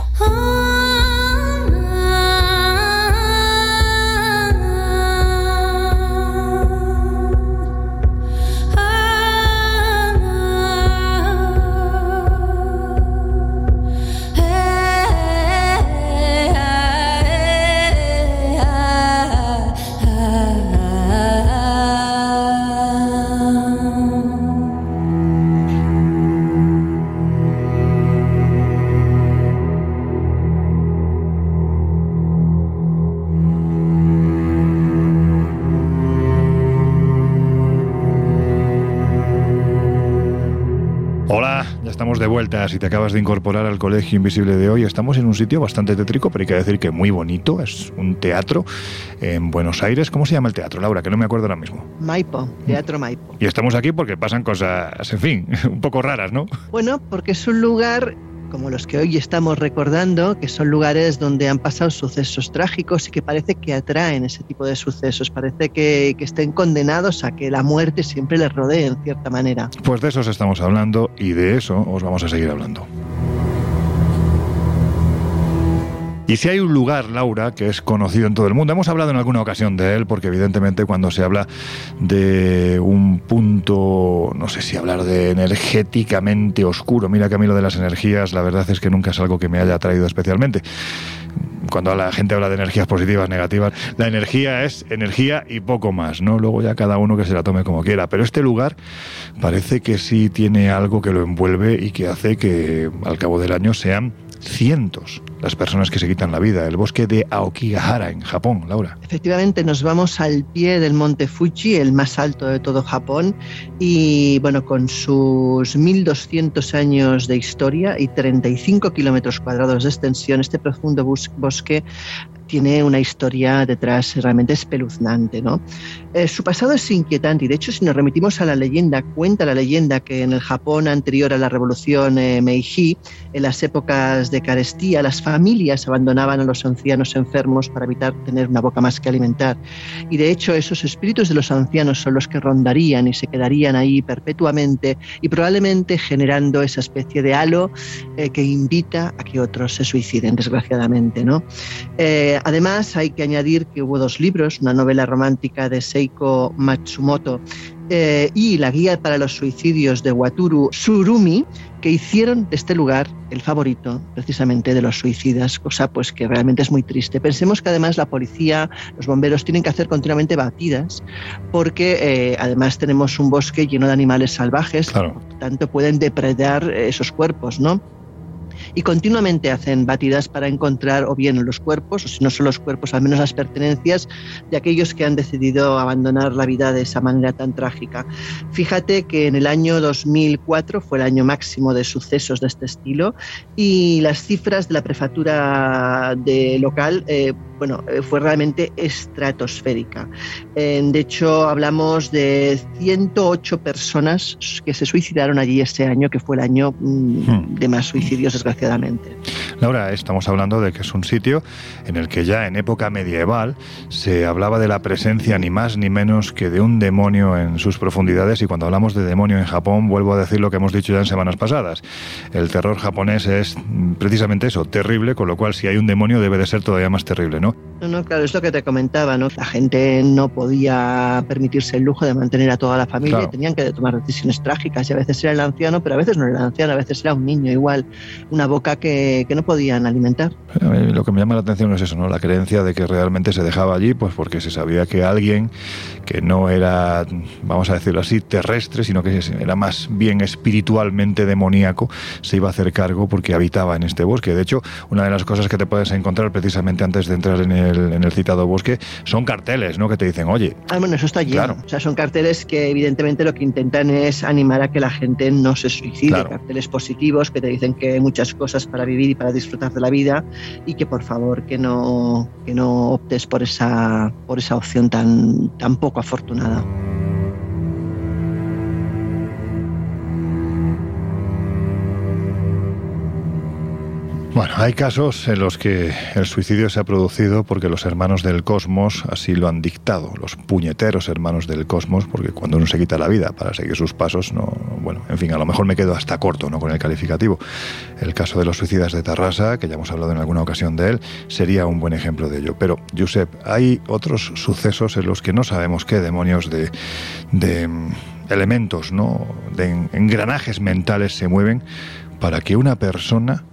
B: Estamos de vuelta. Si te acabas de incorporar al Colegio Invisible de hoy, estamos en un sitio bastante tétrico, pero hay que decir que muy bonito. Es un teatro en Buenos Aires. ¿Cómo se llama el teatro, Laura? Que no me acuerdo ahora mismo.
C: Maipo, Teatro Maipo.
B: Y estamos aquí porque pasan cosas, en fin, un poco raras, ¿no?
C: Bueno, porque es un lugar como los que hoy estamos recordando, que son lugares donde han pasado sucesos trágicos y que parece que atraen ese tipo de sucesos, parece que, que estén condenados a que la muerte siempre les rodee en cierta manera.
B: Pues de eso os estamos hablando y de eso os vamos a seguir hablando. Y si hay un lugar, Laura, que es conocido en todo el mundo, hemos hablado en alguna ocasión de él, porque evidentemente cuando se habla de un punto, no sé si hablar de energéticamente oscuro, mira que a mí lo de las energías, la verdad es que nunca es algo que me haya atraído especialmente. Cuando la gente habla de energías positivas, negativas, la energía es energía y poco más, ¿no? Luego ya cada uno que se la tome como quiera. Pero este lugar parece que sí tiene algo que lo envuelve y que hace que al cabo del año sean cientos las personas que se quitan la vida. El bosque de Aokigahara, en Japón, Laura.
C: Efectivamente, nos vamos al pie del monte Fuji, el más alto de todo Japón, y bueno, con sus 1200 años de historia y 35 kilómetros cuadrados de extensión, este profundo bosque tiene una historia detrás realmente espeluznante. ¿no? Eh, su pasado es inquietante y de hecho si nos remitimos a la leyenda, cuenta la leyenda que en el Japón anterior a la revolución eh, Meiji, en las épocas de carestía, las familias abandonaban a los ancianos enfermos para evitar tener una boca más que alimentar. Y de hecho esos espíritus de los ancianos son los que rondarían y se quedarían ahí perpetuamente y probablemente generando esa especie de halo eh, que invita a que otros se suiciden, desgraciadamente. ¿no? Eh, además, hay que añadir que hubo dos libros, una novela romántica de Seiko Matsumoto eh, y la guía para los suicidios de Waturu Surumi, que hicieron de este lugar el favorito precisamente de los suicidas, cosa pues que realmente es muy triste. Pensemos que además la policía, los bomberos tienen que hacer continuamente batidas porque eh, además tenemos un bosque lleno de animales salvajes,
B: Claro.
C: por tanto pueden depredar esos cuerpos, ¿no? Y continuamente hacen batidas para encontrar o bien los cuerpos, o si no son los cuerpos, al menos las pertenencias de aquellos que han decidido abandonar la vida de esa manera tan trágica. Fíjate que en el año 2004 fue el año máximo de sucesos de este estilo y las cifras de la prefectura de local, eh, bueno, eh, fue realmente estratosférica. Eh, de hecho, hablamos de 108 personas que se suicidaron allí ese año, que fue el año mm, de más suicidios, desgraciadamente.
B: Laura, estamos hablando de que es un sitio en el que ya en época medieval se hablaba de la presencia ni más ni menos que de un demonio en sus profundidades y cuando hablamos de demonio en Japón vuelvo a decir lo que hemos dicho ya en semanas pasadas. El terror japonés es mm, precisamente eso, terrible, con lo cual si hay un demonio debe de ser todavía más terrible, ¿no?
C: No, no, claro, es lo que te comentaba, ¿no? La gente no podía permitirse el lujo de mantener a toda la familia
B: Claro.
C: y tenían que tomar decisiones trágicas y a veces era el anciano, pero a veces no era el anciano, a veces era un niño igual, una boca que, que no podían alimentar.
B: A mí Lo que me llama la atención es eso, ¿no? La creencia de que realmente se dejaba allí, pues porque se sabía que alguien que no era, vamos a decirlo así, terrestre, sino que era más bien espiritualmente demoníaco, se iba a hacer cargo porque habitaba en este bosque. De hecho, una de las cosas que te puedes encontrar precisamente antes de entrar en el, en el citado bosque son carteles, ¿no? Que te dicen, oye,
C: Ah, bueno, eso está lleno.
B: Claro.
C: O sea, son carteles que evidentemente lo que intentan es animar a que la gente no se suicide.
B: Claro.
C: Carteles positivos que te dicen que hay muchas cosas para vivir y para disfrutar de la vida y que por favor que no, que no optes por esa, por esa opción tan, tan poco afortunada.
B: Bueno, hay casos en los que el suicidio se ha producido porque los hermanos del cosmos así lo han dictado, los puñeteros hermanos del cosmos, porque cuando uno se quita la vida para seguir sus pasos, no, bueno, en fin, a lo mejor me quedo hasta corto, ¿no? Con el calificativo. El caso de los suicidas de Tarrasa, que ya hemos hablado en alguna ocasión de él, sería un buen ejemplo de ello. Pero, Josep, hay otros sucesos en los que no sabemos qué demonios de, de mm, elementos, ¿no? De engranajes mentales se mueven para que una persona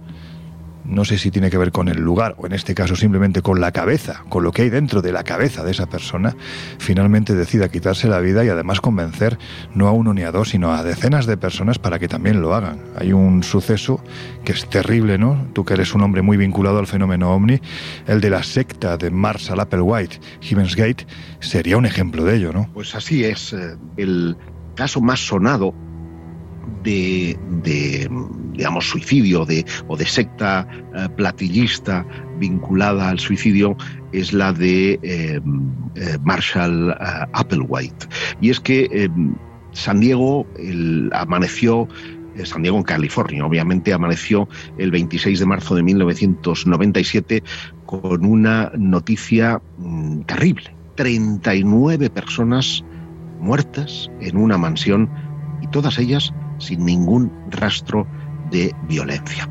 B: no sé si tiene que ver con el lugar o en este caso simplemente con la cabeza, con lo que hay dentro de la cabeza de esa persona, finalmente decida quitarse la vida y además convencer no a uno ni a dos, sino a decenas de personas para que también lo hagan. Hay un suceso que es terrible, ¿no? Tú que eres un hombre muy vinculado al fenómeno ovni, el de la secta de Marshall Applewhite, Heaven's Gate, sería un ejemplo de ello, ¿no?
E: Pues así es. eh, El caso más sonado de, de, digamos, suicidio de, o de secta eh, platillista vinculada al suicidio es la de eh, eh, Marshall Applewhite. Y es que San Diego amaneció San Diego en California, obviamente amaneció el 26 de marzo de 1997 con una noticia mm, terrible. 39 personas muertas en una mansión y todas ellas sin ningún rastro de violencia.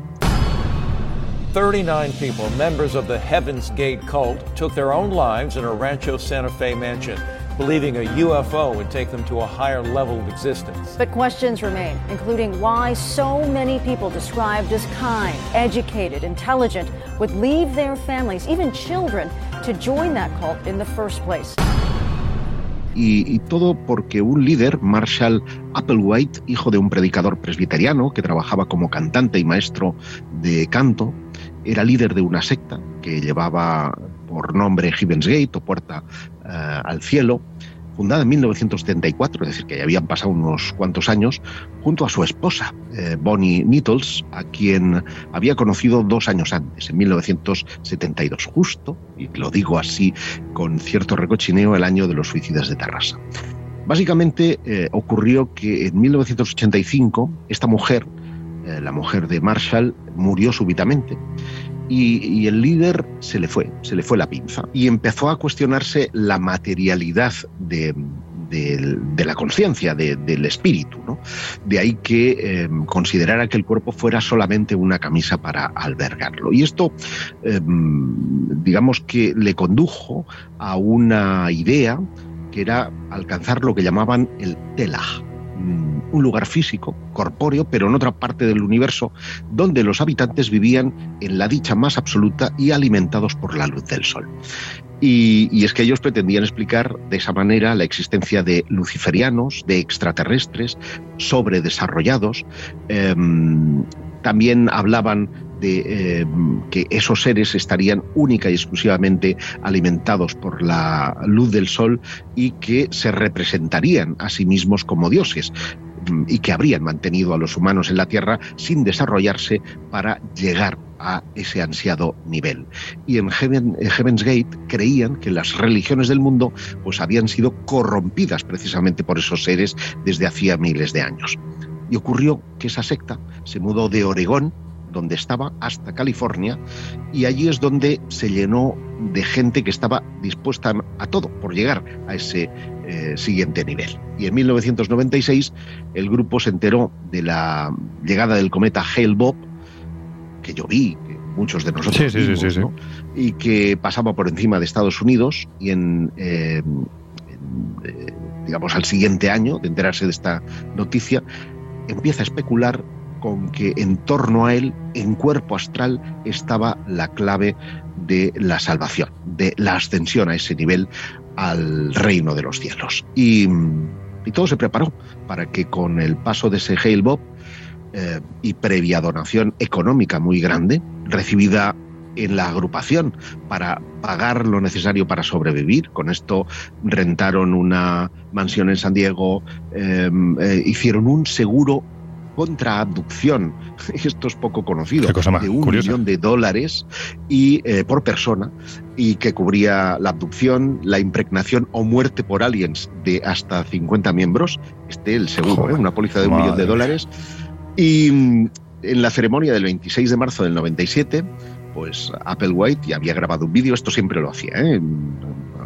G: 39 people, members of the Heaven's Gate cult, took their own lives in a Rancho Santa Fe mansion, believing a UFO would take them to a higher level of existence.
H: But questions remain, including why so many people described as kind, educated, intelligent would leave their families, even children, to join that cult in the first place.
E: Y, todo porque un líder, Marshall Applewhite, hijo de un predicador presbiteriano que trabajaba como cantante y maestro de canto, era líder de una secta que llevaba por nombre Heaven's Gate o Puerta eh, al Cielo, fundada en 1974, es decir, que ya habían pasado unos cuantos años, junto a su esposa, eh, Bonnie Nettles, a quien había conocido dos años antes, en 1972, justo, y lo digo así con cierto recochineo, el año de los suicidas de Tarrasa. Básicamente eh, ocurrió que en 1985 esta mujer, eh, la mujer de Marshall, murió súbitamente y, el líder se le fue, se le fue la pinza y empezó a cuestionarse la materialidad de, la conciencia, de, del espíritu. ¿no? De ahí que eh, considerara que el cuerpo fuera solamente una camisa para albergarlo. Y esto, eh, digamos que le condujo a una idea que era alcanzar lo que llamaban el telah, mm, un lugar físico, corpóreo, pero en otra parte del universo, donde los habitantes vivían en la dicha más absoluta y alimentados por la luz del sol. Y, es que ellos pretendían explicar de esa manera la existencia de luciferianos, de extraterrestres, sobredesarrollados. Eh, también hablaban de eh, que esos seres estarían única y exclusivamente alimentados por la luz del sol y que se representarían a sí mismos como dioses y que habrían mantenido a los humanos en la Tierra sin desarrollarse para llegar a ese ansiado nivel. Y en Heaven, Heaven's Gate creían que las religiones del mundo pues habían sido corrompidas precisamente por esos seres desde hacía miles de años. Y ocurrió que esa secta se mudó de Oregón, donde estaba, hasta California, y allí es donde se llenó de gente que estaba dispuesta a todo por llegar a ese eh, siguiente nivel. Y en 1996 el grupo se enteró de la llegada del cometa Hale-Bopp, que yo vi, que muchos de nosotros
B: sí, sí,
E: vimos,
B: sí, sí,
E: ¿no? y que pasaba por encima de Estados Unidos y en, eh, en eh, digamos al siguiente año de enterarse de esta noticia empieza a especular con que en torno a él, en cuerpo astral, estaba la clave de la salvación, de la ascensión a ese nivel al reino de los cielos. Y, todo se preparó para que con el paso de ese Hale Bob eh, y previa donación económica muy grande, recibida en la agrupación para pagar lo necesario para sobrevivir. Con esto rentaron una mansión en San Diego, eh, eh, hicieron un seguro contra abducción, esto es poco conocido, de un
B: curiosa.
E: millón de dólares y eh, por persona y que cubría la abducción, la impregnación o muerte por aliens de hasta 50 miembros. Este el seguro, ¿eh? una póliza de un
B: Madre
E: millón de dólares. Y mm, en la ceremonia del 26 de marzo del 97, pues Applewhite ya había grabado un vídeo, esto siempre lo hacía, ¿eh?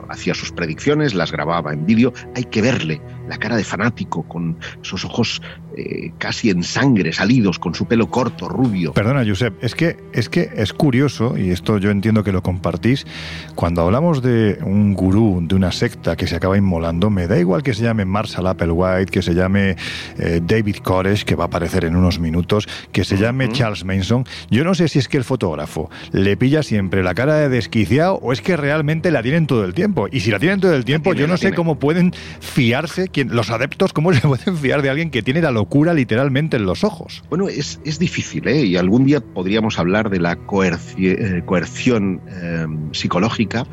E: hacía sus predicciones, las grababa en vídeo, hay que verle la cara de fanático con esos ojos eh, casi en sangre salidos, con su pelo corto, rubio.
B: Perdona, Josep, es que, es que es curioso, y esto yo entiendo que lo compartís, cuando hablamos de un gurú, de una secta que se acaba inmolando, me da igual que se llame Marshall Applewhite, que se llame eh, David Koresh, que va a aparecer en unos minutos, que se llame Charles Manson. Yo no sé si es que el fotógrafo le pilla siempre la cara de desquiciado o es que realmente la tienen todo el tiempo. Y si la tienen todo el tiempo,
E: tiene,
B: yo no sé
E: tiene.
B: cómo pueden fiarse, los adeptos, cómo se pueden fiar de alguien que tiene la locura literalmente en los ojos.
E: Bueno, es, es difícil, ¿eh? Y algún día podríamos hablar de la coerci- eh, coerción eh, psicológica.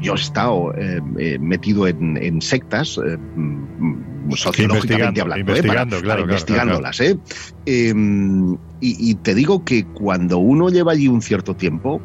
E: Yo he estado eh, eh, metido en, en sectas, mm, sociológicamente
B: Investigando,
E: hablando, ¿eh?
B: investigando,
E: para,
B: claro,
E: para
B: claro,
E: investigándolas. ¿eh? Eh, y, y te digo que cuando uno lleva allí un cierto tiempo,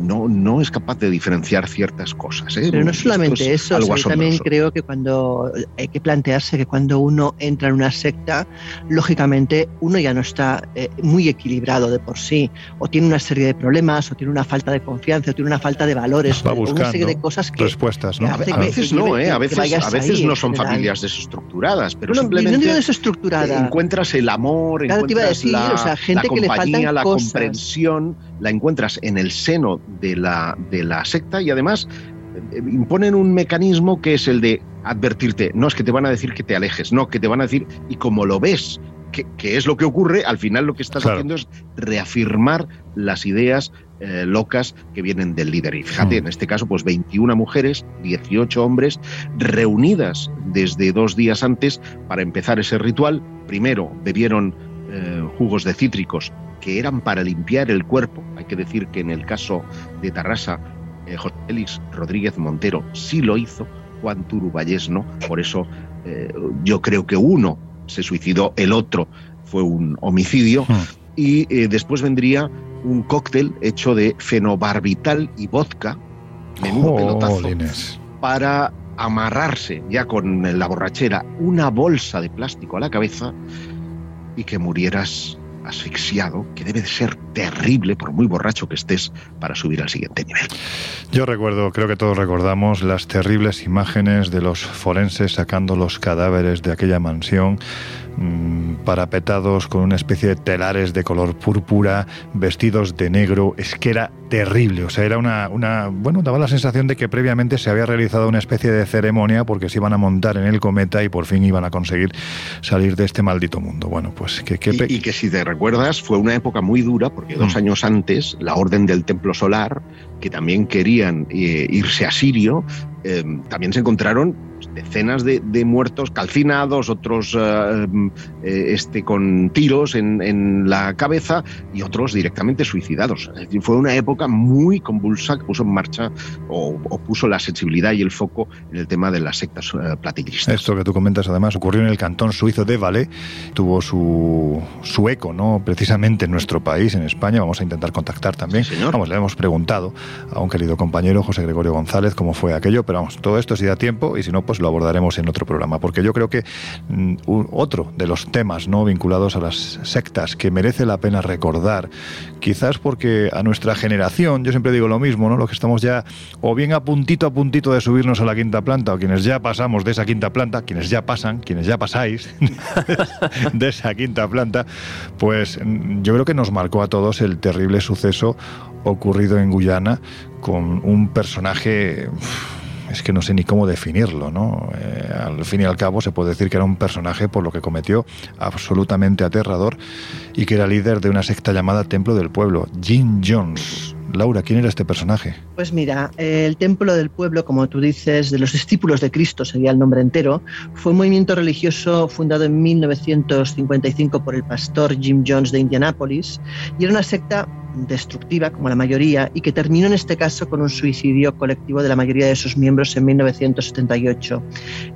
E: no, no es capaz de diferenciar ciertas cosas. ¿eh?
C: Pero no solamente
E: es
C: eso, o sea, también creo que cuando hay que plantearse que cuando uno entra en una secta, lógicamente uno ya no está eh, muy equilibrado de por sí, o tiene una serie de problemas, o tiene una falta de confianza, o tiene una falta de valores,
B: Va
C: o una
B: buscando
C: serie de cosas que
B: respuestas, ¿no?
E: A, veces no, ¿eh? a veces, a veces
C: ahí,
E: no son familias desestructuradas, pero
C: Bueno, no
E: simplemente
C: digo desestructurada.
E: encuentras el amor,
C: Claro, te iba a
E: encuentras
C: decir,
E: la,
C: o sea, gente
E: la
C: que le
E: compañía,
C: faltan
E: la
C: cosas.
E: comprensión, la encuentras en el seno de la, de la secta y además eh, imponen un mecanismo que es el de advertirte, no es que te van a decir que te alejes, no, que te van a decir, y como lo ves, que, que es lo que ocurre, al final lo que estás
B: Claro.
E: haciendo es reafirmar las ideas eh, locas que vienen del líder. Y fíjate,
B: Mm.
E: en este caso, pues 21 mujeres, 18 hombres, reunidas desde dos días antes para empezar ese ritual. Primero bebieron eh, jugos de cítricos que eran para limpiar el cuerpo. Hay que decir que en el caso de Tarrasa, eh, José Félix Rodríguez Montero sí lo hizo, Juan Turubayés no. Por eso eh, yo creo que uno se suicidó, el otro fue un homicidio.
B: Hmm.
E: Y después vendría un cóctel hecho de fenobarbital y vodka, menudo pelotazo,
B: Jolines.
E: para amarrarse ya con la borrachera una bolsa de plástico a la cabeza y que murieras asfixiado, que debe de ser terrible, por muy borracho que estés, para subir al siguiente nivel.
B: Yo recuerdo, creo que todos recordamos, las terribles imágenes de los forenses sacando los cadáveres de aquella mansión mm, parapetados con una especie de telares de color púrpura, vestidos de negro, es que era terrible, o sea, era una, una, bueno, daba la sensación de que previamente se había realizado una especie de ceremonia porque se iban a montar en el cometa y por fin iban a conseguir salir de este maldito mundo. Bueno, pues que... que
E: y, y, que si te recuerdas, fue una época muy dura porque dos
B: Mm.
E: años antes, la Orden del Templo Solar, que también querían eh, irse a Sirio, eh, también se encontraron decenas de, de muertos calcinados, otros eh, eh, este, con tiros en, en, la cabeza y otros directamente suicidados. Es decir, fue una época muy convulsa que puso en marcha o, o, puso la sensibilidad y el foco en el tema de las sectas eh, platicristas.
B: Esto que tú comentas además ocurrió en el cantón suizo de Valais, tuvo su, su eco, ¿no? precisamente en nuestro país, en España. Vamos a intentar contactar también.
E: Sí, señor.
B: Vamos, le hemos preguntado a un querido compañero, José Gregorio González, cómo fue aquello, pero vamos, todo esto si da tiempo y si no, pues lo abordaremos en otro programa, porque yo creo que mm, otro de los temas no vinculados a las sectas que merece la pena recordar, quizás porque a nuestra generación, yo siempre digo lo mismo, ¿no? Lo que estamos ya o bien a puntito a puntito de subirnos a la quinta planta, o quienes ya pasamos de esa quinta planta, quienes ya pasan, quienes ya pasáis de esa quinta planta, pues mm, yo creo que nos marcó a todos el terrible suceso ocurrido en Guyana con un personaje es que no sé ni cómo definirlo, ¿no? Eh, al fin y al cabo se puede decir que era un personaje por lo que cometió absolutamente aterrador y que era líder de una secta llamada Templo del Pueblo, Jim Jones. Laura, ¿quién era este personaje?
C: Pues mira, el Templo del Pueblo, como tú dices, de los discípulos de Cristo sería el nombre entero, fue un movimiento religioso fundado en 1955 por el pastor Jim Jones de Indianápolis y era una secta destructiva, como la mayoría, y que terminó en este caso con un suicidio colectivo de la mayoría de sus miembros en 1978.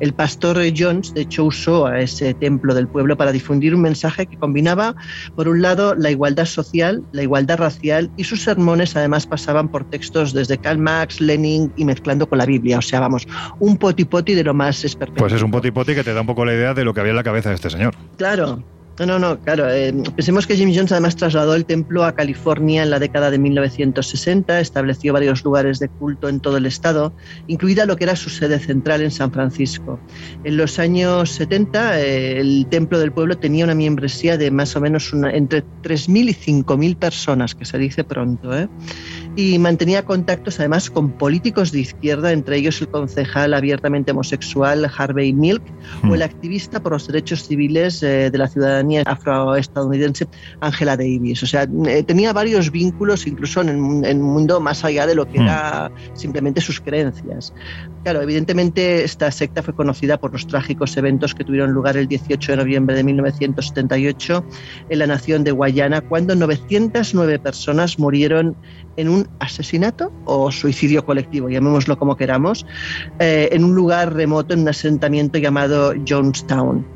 C: El pastor Jones, de hecho, usó a ese templo del pueblo para difundir un mensaje que combinaba, por un lado, la igualdad social, la igualdad racial, y sus sermones además pasaban por textos desde Karl Marx, Lenin y mezclando con la Biblia. O sea, vamos, un potipoti de lo más esperpéntico.
B: Pues es un potipoti que te da un poco la idea de lo que había en la cabeza de este señor.
C: Claro, no, no, no, claro. Eh, pensemos que Jim Jones además trasladó el templo a California en la década de 1960, estableció varios lugares de culto en todo el estado, incluida lo que era su sede central en San Francisco. En los años 70, eh, el templo del pueblo tenía una membresía de más o menos una, entre 3.000 y 5.000 personas, que se dice pronto, ¿eh? Y mantenía contactos además con políticos de izquierda, entre ellos el concejal abiertamente homosexual Harvey Milk mm. o el activista por los derechos civiles eh, de la ciudadanía afroestadounidense Angela Davis. O sea, eh, tenía varios vínculos incluso en el, en el, mundo más allá de lo que mm. era simplemente sus creencias. Claro, evidentemente esta secta fue conocida por los trágicos eventos que tuvieron lugar el 18 de noviembre de 1978 en la nación de Guayana, cuando 909 personas murieron en un asesinato o suicidio colectivo, llamémoslo como queramos, eh, en un lugar remoto, en un asentamiento llamado Jonestown.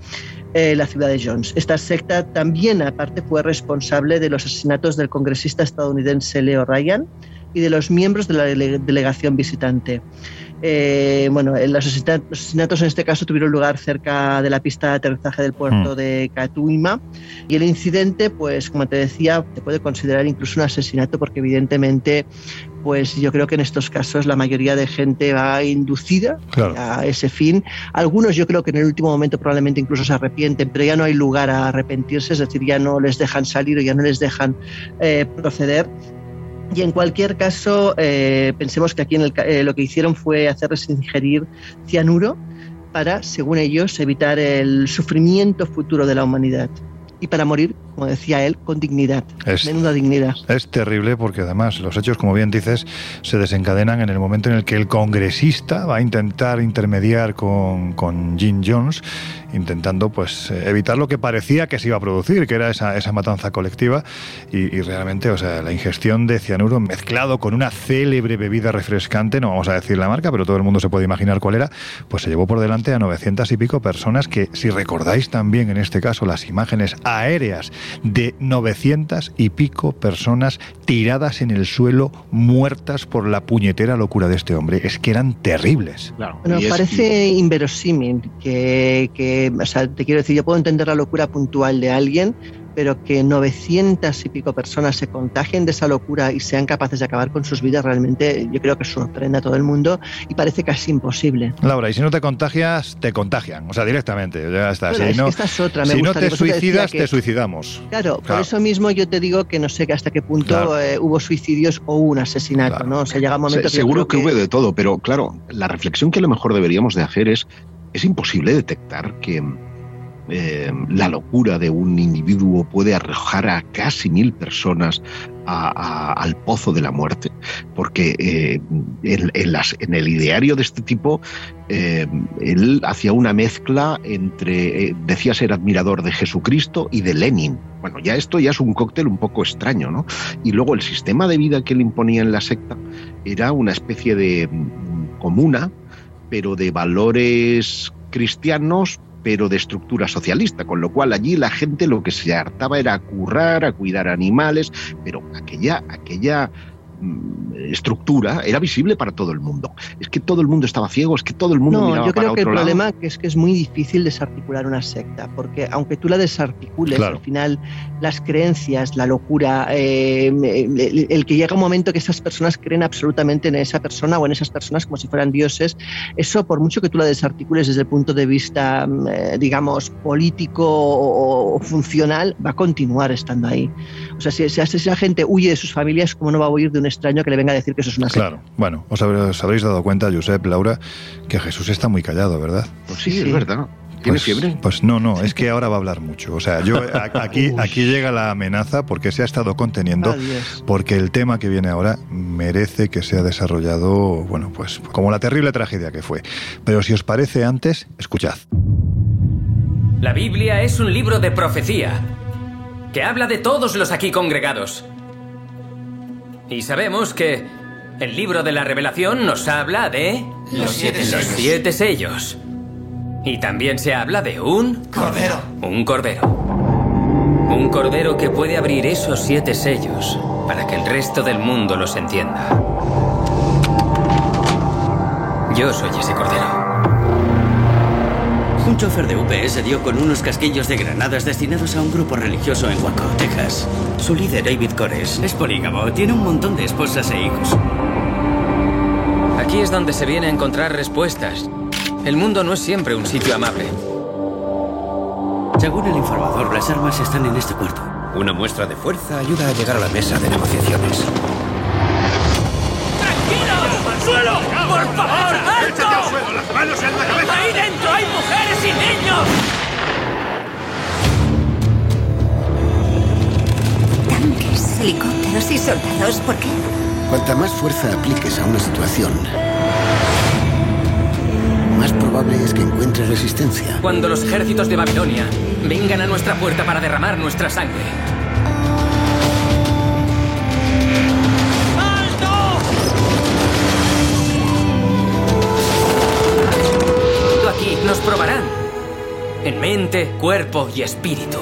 C: Eh, la ciudad de Jones. Esta secta también, aparte, fue responsable de los asesinatos del congresista estadounidense Leo Ryan y de los miembros de la dele delegación visitante. Eh, bueno, los asesinatos en este caso tuvieron lugar cerca de la pista de aterrizaje del puerto mm. de Catuima y el incidente, pues como te decía, se puede considerar incluso un asesinato porque evidentemente, pues yo creo que en estos casos la mayoría de gente va inducida claro. a ese fin. Algunos yo creo que en el último momento probablemente incluso se arrepienten, pero ya no hay lugar a arrepentirse, es decir, ya no les dejan salir o ya no les dejan eh, proceder y en cualquier caso, eh, pensemos que aquí en el, eh, lo que hicieron fue hacerles ingerir cianuro para, según ellos, evitar el sufrimiento futuro de la humanidad y para morir, como decía él, con dignidad.
B: Es,
C: menuda dignidad.
B: Es terrible porque además los hechos, como bien dices, se desencadenan en el momento en el que el congresista va a intentar intermediar con, con Jim Jones, intentando pues evitar lo que parecía que se iba a producir, que era esa, esa matanza colectiva y, y, realmente, o sea, la ingestión de cianuro mezclado con una célebre bebida refrescante, no vamos a decir la marca, pero todo el mundo se puede imaginar cuál era, pues se llevó por delante a 900 y pico personas que, si recordáis también en este caso las imágenes aéreas de 900 y pico personas tiradas en el suelo, muertas por la puñetera locura de este hombre. Es que eran terribles.
C: Claro. Bueno, parece inverosímil que, que, o sea, te quiero decir, yo puedo entender la locura puntual de alguien, pero que 900 y pico personas se contagien de esa locura y sean capaces de acabar con sus vidas, realmente yo creo que sorprende a todo el mundo y parece casi imposible.
B: Laura, y si no te contagias, te contagian, o sea, directamente, ya está.
C: Bueno,
B: si
C: es
B: no,
C: que esta es otra, me
B: si no te suicidas,
C: que-
B: te suicidamos.
C: Claro, por eso mismo yo te digo que no sé hasta qué punto
B: Claro.
C: eh, hubo suicidios o un asesinato,
B: Claro.
C: ¿no? O sea, llega un momento
E: Se- seguro que,
C: creo
E: hubo de todo, pero claro, la reflexión que a lo mejor deberíamos de hacer es, es imposible detectar que eh, la locura de un individuo puede arrojar a casi mil personas al pozo de la muerte, porque eh, en, el ideario de este tipo, eh, él hacía una mezcla entre, decía ser admirador de Jesucristo y de Lenin. Bueno, ya esto ya es un cóctel un poco extraño, ¿no? Y luego el sistema de vida que él imponía en la secta era una especie de mm, comuna, pero de valores cristianos, pero de estructura socialista, con lo cual allí la gente lo que se hartaba era a currar, a cuidar animales, pero aquella, aquella estructura era visible para todo el mundo. Es que todo el mundo estaba ciego, es que todo el mundo
C: No,
E: miraba
C: yo
E: para
C: creo que el
E: lado.
C: problema es que es muy difícil desarticular una secta, porque aunque tú la desarticules,
B: Claro.
C: al final las creencias, la locura, eh, el, el que llega un momento que esas personas creen absolutamente en esa persona o en esas personas como si fueran dioses, eso por mucho que tú la desarticules desde el punto de vista, mm, eh, digamos, político o, o funcional, va a continuar estando ahí. O sea, si, si esa gente huye de sus familias, ¿cómo no va a huir de un extraño que le venga a decir que eso es una secta?
B: Claro, bueno, os habré- os habréis dado cuenta, Josep, Laura, que Jesús está muy callado, ¿verdad?
E: Pues sí,
C: Sí,
E: es verdad. ¿Tiene
B: Pues-
E: fiebre?
B: Pues no, no, es que ahora va a hablar mucho. O sea, yo aquí, aquí llega la amenaza porque se ha estado conteniendo,
C: Adiós.
B: porque el tema que viene ahora merece que sea desarrollado, bueno, pues como la terrible tragedia que fue. Pero si os parece antes, escuchad.
I: La Biblia es un libro de profecía que habla de todos los aquí congregados. Y sabemos que el libro de la revelación nos habla de
J: Los siete
I: los
J: sellos.
I: siete sellos. Y también se habla de un
J: Cordero.
I: un cordero. Un cordero que puede abrir esos siete sellos para que el resto del mundo los entienda. Yo soy ese cordero.
J: Un chofer de UPS dio con unos casquillos de granadas destinados a un grupo religioso en Waco, Texas. Su líder, David Cores, es polígamo, tiene un montón de esposas e hijos.
I: Aquí es donde se viene a encontrar respuestas. El mundo no es siempre un sitio amable.
J: Según el informador, las armas están en este cuarto.
K: Una muestra de fuerza ayuda a llegar a la mesa de negociaciones.
I: ¡Al suelo! ¡Por favor! ¡Alto!
K: ¡Las manos en la cabeza!
I: ¡Ahí dentro hay mujeres y niños!
A: Tanques, helicópteros y soldados, ¿por qué?
K: Cuanta más fuerza apliques a una situación, más probable es que encuentres resistencia.
I: Cuando los ejércitos de Babilonia vengan a nuestra puerta para derramar nuestra sangre. En mente, cuerpo y espíritu.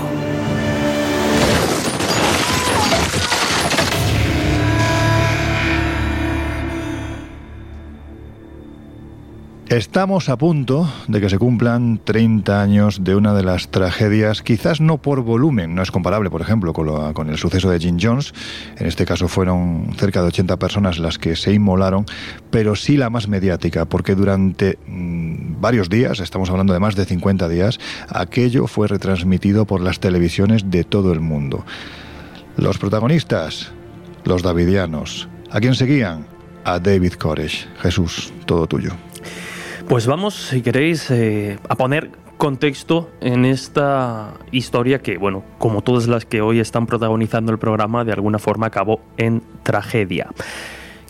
B: Estamos a punto de que se cumplan 30 años de una de las tragedias, quizás no por volumen, no es comparable, por ejemplo, con, el suceso de Jim Jones. En este caso fueron cerca de 80 personas las que se inmolaron, pero sí la más mediática, porque durante mm, varios días, estamos hablando de más de 50 días, aquello fue retransmitido por las televisiones de todo el mundo. Los protagonistas, los davidianos. ¿A quién seguían? A David Koresh. Jesús, todo tuyo.
D: Pues vamos, si queréis, eh, a poner contexto en esta historia que, bueno, como todas las que hoy están protagonizando el programa, de alguna forma acabó en tragedia.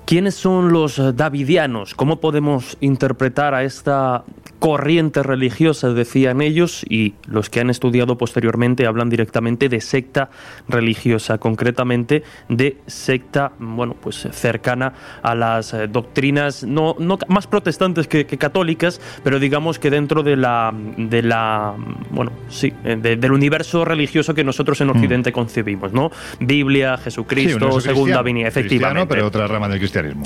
D: ¿Quiénes son los davidianos? ¿Cómo podemos interpretar a esta corriente religiosa, decían ellos, y los que han estudiado posteriormente hablan directamente de secta religiosa, concretamente de secta, bueno, pues cercana a las eh, doctrinas no, no más protestantes que, que católicas, pero digamos que dentro de la, de la bueno, sí, eh, de- del universo religioso que nosotros en Occidente concebimos, ¿no? Biblia, Jesucristo, segunda
B: cristiano,
D: efectivamente.
B: pero otra rama del cristianismo.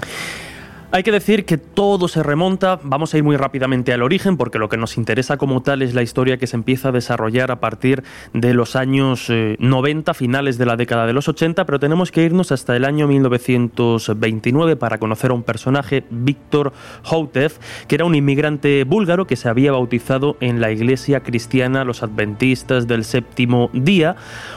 D: Hay que decir que todo se remonta, vamos a ir muy rápidamente al origen, porque lo que nos interesa como tal es la historia que se empieza a desarrollar a partir de los años 90, eh, finales de la década de los 80, pero tenemos que irnos hasta el año 1929 para conocer a un personaje, Víctor Houtev, que era un inmigrante búlgaro que se había bautizado en la iglesia cristiana Los Adventistas del Séptimo Día,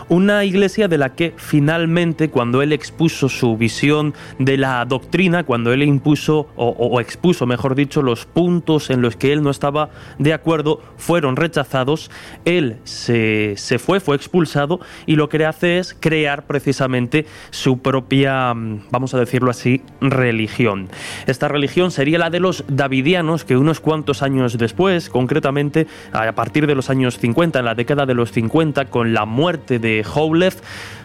D: una iglesia de la que finalmente, cuando él expuso su visión de la doctrina, cuando él impuso o, expuso, mejor dicho, los puntos en los que él no estaba de acuerdo fueron rechazados, él se, se fue, fue expulsado y lo que hace es crear precisamente su propia, mm, vamos a decirlo así, religión. Esta religión sería la de los davidianos que unos cuantos años después, concretamente a partir de los años 50, en la década de los 50, con la muerte de Howlett,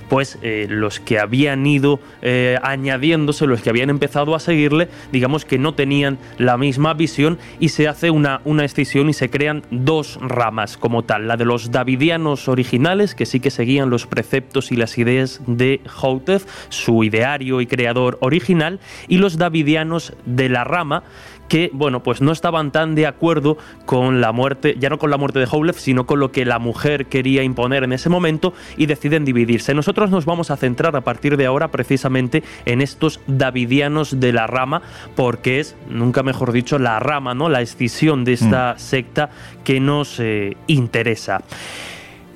D: pues eh, los que habían ido eh, añadiéndose, los que habían empezado a seguirle, digamos que no tenían la misma visión y se hace una, una escisión y se crean dos ramas como tal, la de los davidianos originales, que sí que seguían los preceptos y las ideas de Houteff, su ideario y creador original, y los davidianos de la rama, que, bueno, pues no estaban tan de acuerdo con la muerte, ya no con la muerte de Howlett, sino con lo que la mujer quería imponer en ese momento y deciden dividirse. Nosotros nos vamos a centrar a partir de ahora precisamente en estos davidianos de la rama, porque es, nunca mejor dicho, la rama, ¿no? La escisión de esta mm. secta que nos eh, interesa.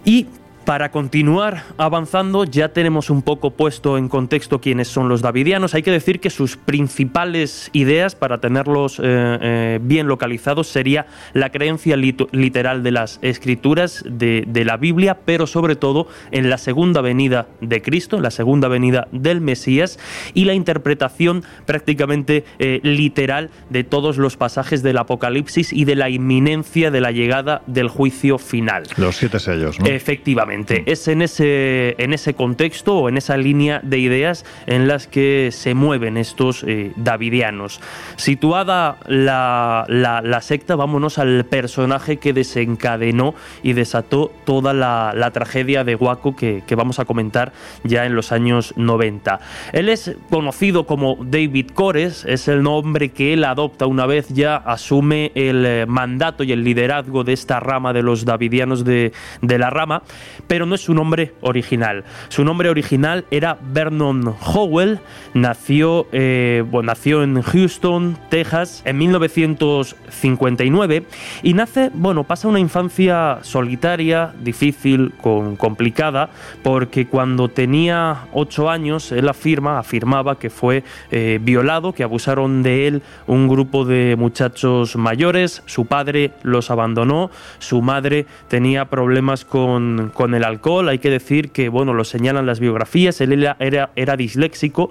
D: Y para continuar avanzando, ya tenemos un poco puesto en contexto quiénes son los davidianos. Hay que decir que sus principales ideas, para tenerlos eh, eh, bien localizados, sería la creencia literal de las escrituras de, la Biblia, pero sobre todo en la segunda venida de Cristo, en la segunda venida del Mesías, y la interpretación prácticamente eh, literal de todos los pasajes del Apocalipsis y de la inminencia de la llegada del juicio final.
B: Los siete sellos, ¿no?
D: Efectivamente. Es en ese, en ese contexto o en esa línea de ideas en las que se mueven estos eh, davidianos. Situada la, la, secta, vámonos al personaje que desencadenó y desató toda la, tragedia de Waco que, que, vamos a comentar ya en los años 90. Él es conocido como David Cores, es el nombre que él adopta una vez ya asume el eh, mandato y el liderazgo de esta rama de los davidianos de, de la rama, pero no es su nombre original. Su nombre original era Vernon Howell, nació, eh, nació en Houston, Texas, en 1959 y nace, bueno, pasa una infancia solitaria, difícil, con, complicada, porque cuando tenía ocho años, él afirma, afirmaba que fue eh, violado, que abusaron de él un grupo de muchachos mayores, su padre los abandonó, su madre tenía problemas con, con el alcohol. Hay que decir que, bueno, lo señalan las biografías, él era, era, era disléxico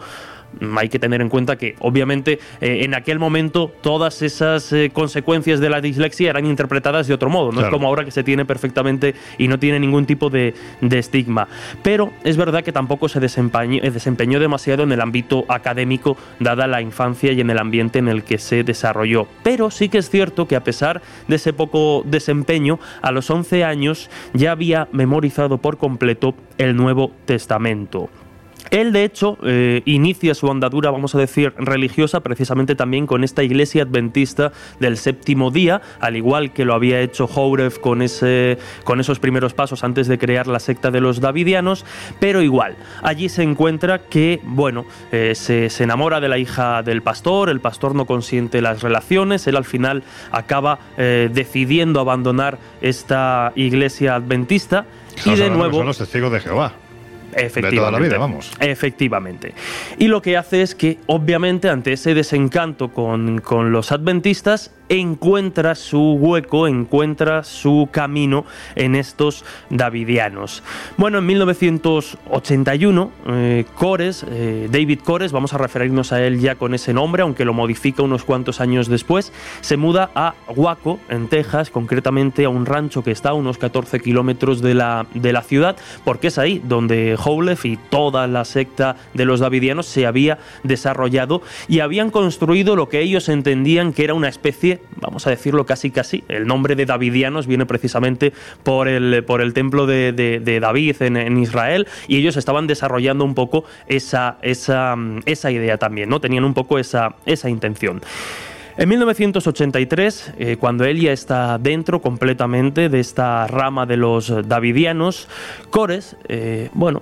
D: hay que tener en cuenta que obviamente eh, en aquel momento todas esas eh, consecuencias de la dislexia eran interpretadas de otro modo, no es como ahora que se tiene perfectamente y no tiene ningún tipo de, estigma. Pero es verdad que tampoco se desempeñó, eh, desempeñó demasiado en el ámbito académico, dada la infancia y en el ambiente en el que se desarrolló. Pero sí que es cierto que a pesar de ese poco desempeño, a los 11 años ya había memorizado por completo el Nuevo Testamento. Él, de hecho, eh, inicia su andadura, vamos a decir, religiosa precisamente también con esta iglesia adventista del séptimo día, al igual que lo había hecho Hourev con, ese, con esos primeros pasos antes de crear la secta de los davidianos, pero igual, allí se encuentra que, bueno, eh, se, enamora de la hija del pastor, el pastor no consiente las relaciones, él al final acaba eh, decidiendo abandonar esta iglesia adventista. y de nuevo.
B: Son los testigos de Jehová.
D: Efectivamente.
B: toda la vida, vamos.
D: Efectivamente. Y lo que hace es que, obviamente, ante ese desencanto con, con los adventistas, encuentra su hueco, encuentra su camino en estos davidianos. Bueno, en 1981, eh, Cores, eh, David Cores, vamos a referirnos a él ya con ese nombre, aunque lo modifica unos cuantos años después, se muda a Waco, en Texas, concretamente a un rancho que está a unos 14 kilómetros de la, de la ciudad, porque es ahí donde Howlett y toda la secta de los davidianos se había desarrollado y habían construido lo que ellos entendían que era una especie vamos a decirlo casi casi, el nombre de Davidianos viene precisamente por el, por el templo de, David en, en Israel y ellos estaban desarrollando un poco esa, esa, esa idea también, ¿no? Tenían un poco esa, esa intención. En 1983, eh, cuando él ya está dentro completamente de esta rama de los davidianos, Cores, eh, bueno,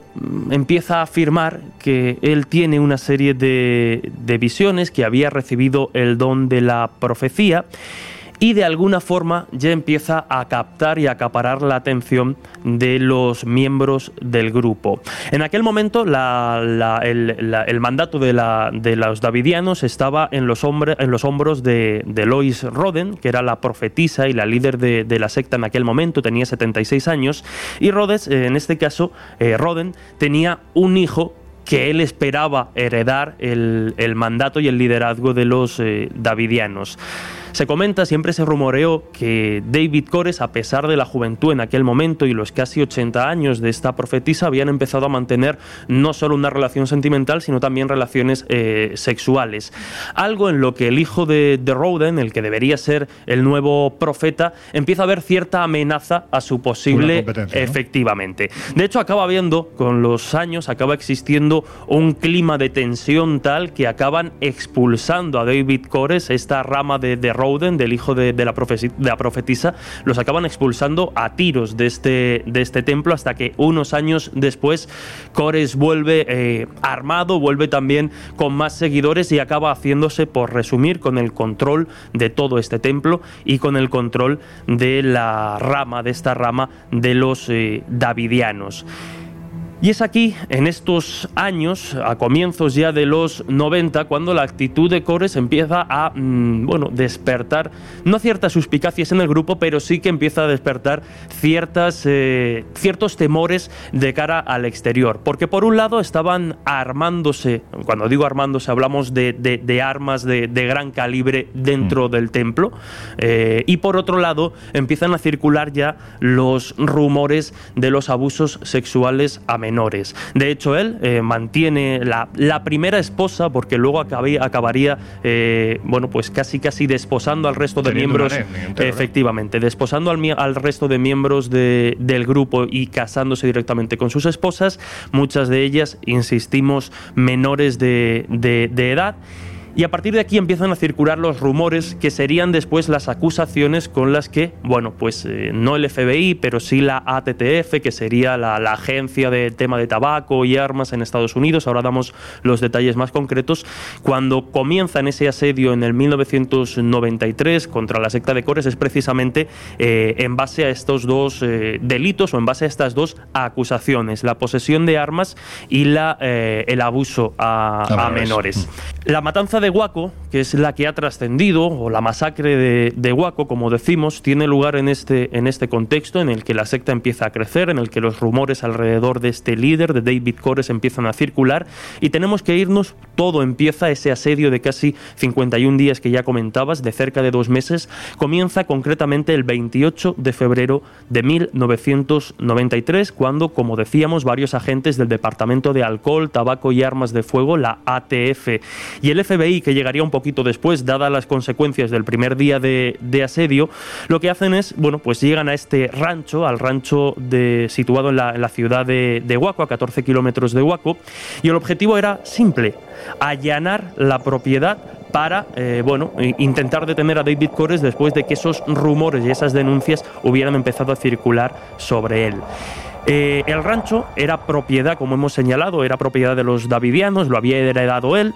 D: empieza a afirmar que él tiene una serie de, de visiones, que había recibido el don de la profecía y de alguna forma ya empieza a captar y acaparar la atención de los miembros del grupo. En aquel momento la- el, mandato de, de los davidianos estaba en los, hombros de, Lois Roden, que era la profetisa y la líder de, la secta en aquel momento, tenía 76 años, y Rhodes, eh, en este caso, eh, Roden, tenía un hijo que él esperaba heredar el, el mandato y el liderazgo de los eh, davidianos. Se comenta, siempre se rumoreó que David Cores, a pesar de la juventud en aquel momento y los casi 80 años de esta profetisa, habían empezado a mantener no solo una relación sentimental, sino también relaciones eh, sexuales. Algo en lo que el hijo de, de Roden, el que debería ser el nuevo profeta, empieza a ver cierta amenaza a su posible. Efectivamente. De hecho, acaba habiendo, con los años, acaba existiendo un clima de tensión tal que acaban expulsando a David Cores, esta rama de, de Roden, del hijo de la profetisa, los acaban expulsando a tiros de este, de este templo hasta que unos años después Cores vuelve eh, armado, vuelve también con más seguidores y acaba haciéndose, por resumir, con el control de todo este templo y con el control de la rama, de esta rama de los eh, davidianos. Y es aquí, en estos años, a comienzos ya de los 90, cuando la actitud de Cores empieza a, mm, bueno, despertar, no ciertas suspicacias en el grupo, pero sí que empieza a despertar ciertas, eh, ciertos temores de cara al exterior. Porque por un lado estaban armándose, cuando digo armándose hablamos de, de- de armas de, de gran calibre dentro del templo, eh, y por otro lado empiezan a circular ya los rumores de los abusos sexuales a menores. De hecho, él eh, mantiene la, la primera esposa, porque luego acabé- acabaría, eh, bueno, pues casi casi desposando al resto de
B: Teniendo
D: miembros. Efectivamente, desposando al, al resto de miembros de- del grupo y casándose directamente con sus esposas, muchas de ellas, insistimos, menores de, de- de edad. Y a partir de aquí empiezan a circular los rumores que serían después las acusaciones con las que, bueno, pues eh, no el FBI, pero sí la ATTF, que sería la, la agencia de tema de tabaco y armas en Estados Unidos, ahora damos los detalles más concretos, cuando comienzan ese asedio en el 1993 contra la secta de Cores es precisamente eh, en base a estos dos eh, delitos o en base a estas dos acusaciones, la posesión de armas y la, eh, el abuso a,
B: A
D: a
B: menores.
D: La matanza de Huaco, que es la que ha trascendido, o la masacre de, de como decimos, tiene lugar en este, en este contexto en el que la secta empieza a crecer, en el que los rumores alrededor de este líder, de David Cores, empiezan a circular y tenemos que irnos, todo empieza, ese asedio de casi 51 días que ya comentabas, de cerca de dos meses, comienza concretamente el 28 de febrero de 1993, cuando, como decíamos, varios agentes del Departamento de Alcohol, Tabaco y Armas de Fuego, la ATF, y el FBI, que llegaría un poquito después, dadas las consecuencias del primer día de, asedio, lo que hacen es, bueno, pues llegan a este rancho, al rancho de, situado en la, ciudad de, Huaco, a 14 kilómetros de Huaco, y el objetivo era simple, allanar la propiedad para eh, bueno, intentar detener a David Cores después de que esos rumores y esas denuncias hubieran empezado a circular sobre él. Eh, el rancho era propiedad, como hemos señalado, era propiedad de los davidianos, lo había heredado él.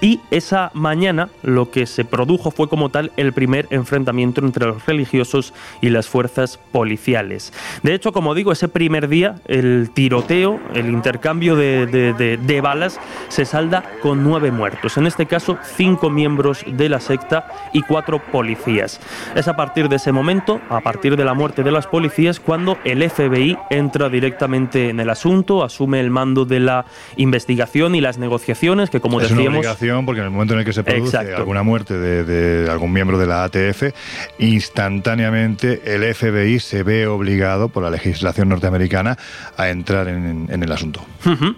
D: Y esa mañana lo que se produjo fue como tal el primer enfrentamiento entre los religiosos y las fuerzas policiales. De hecho, como digo, ese primer día el tiroteo, el intercambio de, de- de- de balas se salda con nueve muertos. En este caso, cinco miembros de la secta y cuatro policías. Es a partir de ese momento, a partir de la muerte de las policías, cuando el FBI entra directamente en el asunto, asume el mando de la investigación y las negociaciones, que como
B: es
D: decíamos...
B: porque en el momento en el que se produce
D: Exacto.
B: alguna muerte de, de algún miembro de la ATF, instantáneamente el FBI se ve obligado por la legislación norteamericana a entrar en, en el asunto.
D: Ujú.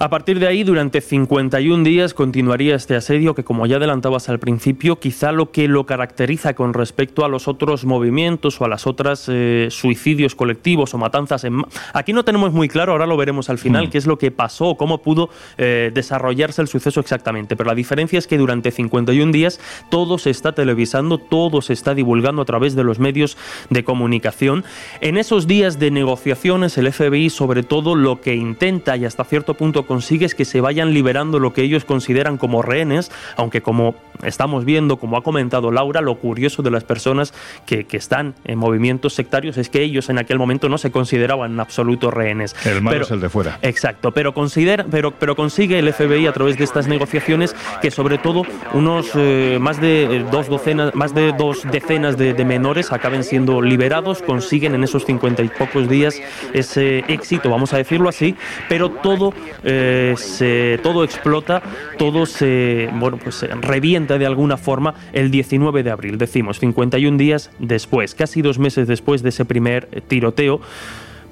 D: A partir de ahí, durante 51 días continuaría este asedio que, como ya adelantabas al principio, quizá lo que lo caracteriza con respecto a los otros movimientos o a las otras eh, suicidios colectivos o matanzas en... Aquí no tenemos muy claro, ahora lo veremos al final,
B: Mm.
D: qué es lo que pasó, cómo pudo eh, desarrollarse el suceso exactamente. Pero la diferencia es que durante 51 días todo se está televisando, todo se está divulgando a través de los medios de comunicación. En esos días de negociaciones, el FBI sobre todo lo que intenta y hasta cierto punto consigue es que se vayan liberando lo que ellos consideran como rehenes, aunque como estamos viendo, como ha comentado Laura, lo curioso de las personas que, que están en movimientos sectarios es que ellos en aquel momento no se consideraban en absoluto rehenes.
B: El malo
D: Pero-
B: es el de fuera.
D: Exacto, pero considera, pero, pero consigue el FBI a través de estas negociaciones que sobre todo unos eh, más de eh, dos docenas, más de dos decenas de, de menores acaben siendo liberados, consiguen en esos cincuenta y pocos días ese éxito, vamos a decirlo así, pero todo eh, se, todo explota, todo se bueno pues se revienta de alguna forma el 19 de abril, decimos 51 días después, casi dos meses después de ese primer eh, tiroteo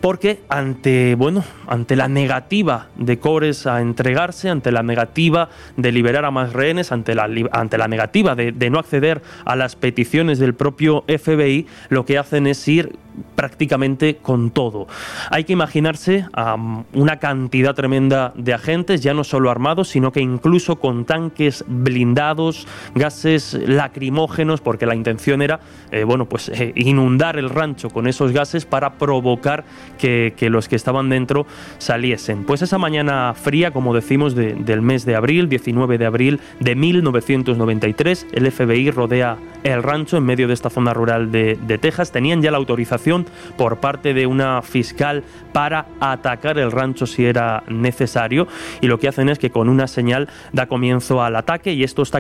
D: porque ante bueno ante la negativa de Cores a entregarse ante la negativa de liberar a más rehenes ante la ante la negativa de, no acceder a las peticiones del propio FBI lo que hacen es ir prácticamente con todo. Hay que imaginarse am, una cantidad tremenda de agentes ya no solo armados sino que incluso con tanques blindados gases lacrimógenos porque la intención era eh, bueno pues eh, inundar el rancho con esos gases para provocar que, los que estaban dentro saliesen. Pues esa mañana fría, como decimos, de- del mes de abril, 19 de abril de 1993, el FBI rodea el rancho en medio de esta zona rural de, Texas. Tenían ya la autorización por parte de una fiscal para atacar el rancho si era necesario y lo que hacen es que con una señal da comienzo al ataque y estos,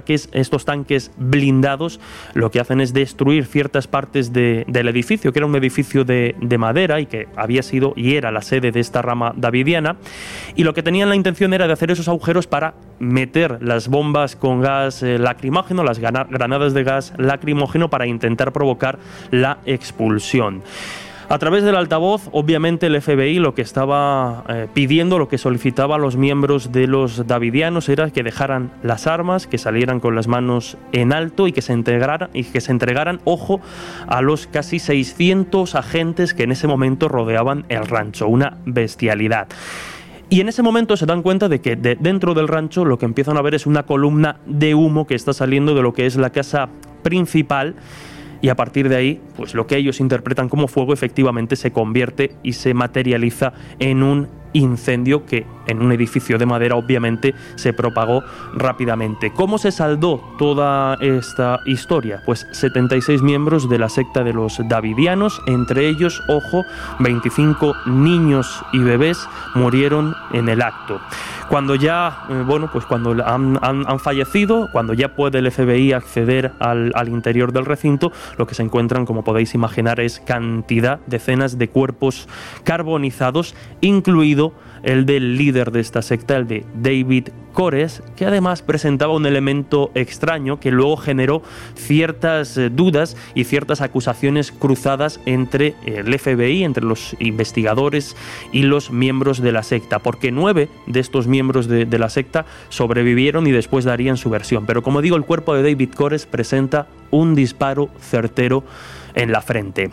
D: tanques blindados lo que hacen es destruir ciertas partes de- del edificio, que era un edificio de, de madera y que había sido y era la sede de esta rama davidiana y lo que tenían la intención era de hacer esos agujeros para meter las bombas con gas eh, lacrimógeno, las granadas de gas lacrimógeno para intentar provocar la expulsión. A través del altavoz, obviamente el FBI lo que estaba eh, pidiendo, lo que solicitaba a los miembros de los davidianos era que dejaran las armas, que salieran con las manos en alto y que se entregaran, y que se entregaran ojo, a los casi 600 agentes que en ese momento rodeaban el rancho. Una bestialidad. Y en ese momento se dan cuenta de que de- dentro del rancho lo que empiezan a ver es una columna de humo que está saliendo de lo que es la casa principal y a partir de ahí, pues lo que ellos interpretan como fuego efectivamente se convierte y se materializa en un incendio que en un edificio de madera obviamente se propagó rápidamente. ¿Cómo se saldó toda esta historia? Pues 76 miembros de la secta de los Davidianos, entre ellos, ojo, 25 niños y bebés murieron en el acto. Cuando ya, eh, bueno, pues cuando han, fallecido, cuando ya puede el FBI acceder al, al interior del recinto, lo que se encuentran, como podéis imaginar, es cantidad, decenas de cuerpos carbonizados, el del líder de esta secta, el de David Cores, que además presentaba un elemento extraño que luego generó ciertas eh, dudas y ciertas acusaciones cruzadas entre el FBI, entre los investigadores y los miembros de la secta, porque nueve de estos miembros de, de la secta sobrevivieron y después darían su versión. Pero como digo, el cuerpo de David Cores presenta un disparo certero en la frente.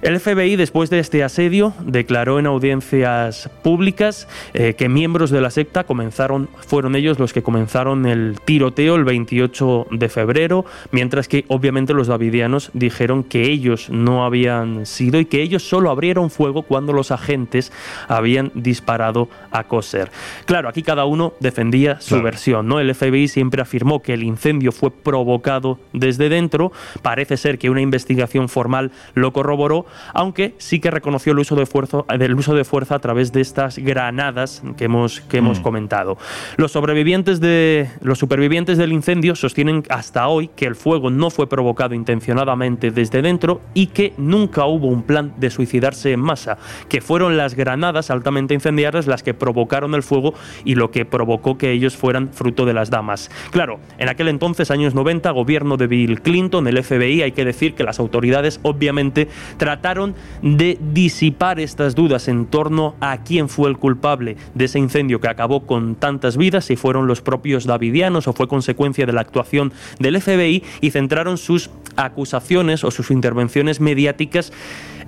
D: El FBI, después de este asedio, declaró en audiencias públicas eh, que miembros de la secta comenzaron, fueron ellos los que comenzaron el tiroteo el 28 de febrero, mientras que obviamente los davidianos dijeron que ellos no habían sido y que ellos solo abrieron fuego cuando los agentes habían disparado a Coser. Claro, aquí cada uno defendía su versión, ¿no? El FBI siempre afirmó que el incendio fue provocado desde dentro, parece ser que una investigación formal lo corroboró, aunque sí que reconoció el uso de fuerza, el uso de fuerza a través de estas granadas que hemos, que hemos comentado. Los sobrevivientes de los supervivientes del incendio sostienen hasta hoy que el fuego no fue provocado intencionadamente desde dentro y que nunca hubo un plan de suicidarse en masa, que fueron las granadas altamente incendiarias las que provocaron el fuego y lo que provocó que ellos fueran fruto de las damas. Claro, en aquel entonces, años 90, gobierno de Bill Clinton, el FBI, hay que decir que las autoridades obviamente trataron trataron de disipar estas dudas en torno a quién fue el culpable de ese incendio que acabó con tantas vidas, si fueron los propios davidianos o fue consecuencia de la actuación del FBI y centraron sus acusaciones o sus intervenciones mediáticas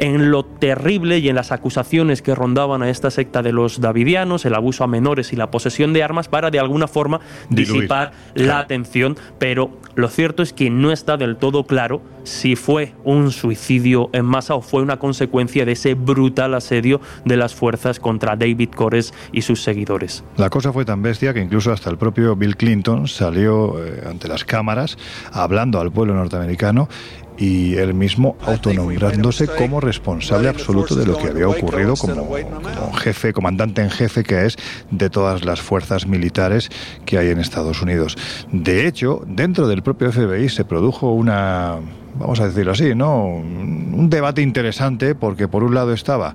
D: en lo terrible y en las acusaciones que rondaban a esta secta de los davidianos, el abuso a menores y la posesión de armas para de alguna forma
B: Diluir.
D: disipar la atención, pero lo cierto es que no está del todo claro si fue un suicidio en masa o fue una consecuencia de ese brutal asedio de las fuerzas contra David Cores y sus seguidores.
B: La cosa fue tan bestia que incluso hasta el propio Bill Clinton salió eh, ante las cámaras hablando al pueblo norteamericano y él mismo autonombrándose como responsable absoluto de lo que había ocurrido como, como jefe, comandante en jefe que es de todas las fuerzas militares que hay en Estados Unidos. De hecho, dentro del propio FBI se produjo una, vamos a decirlo así, ¿no? Un debate interesante porque por un lado estaba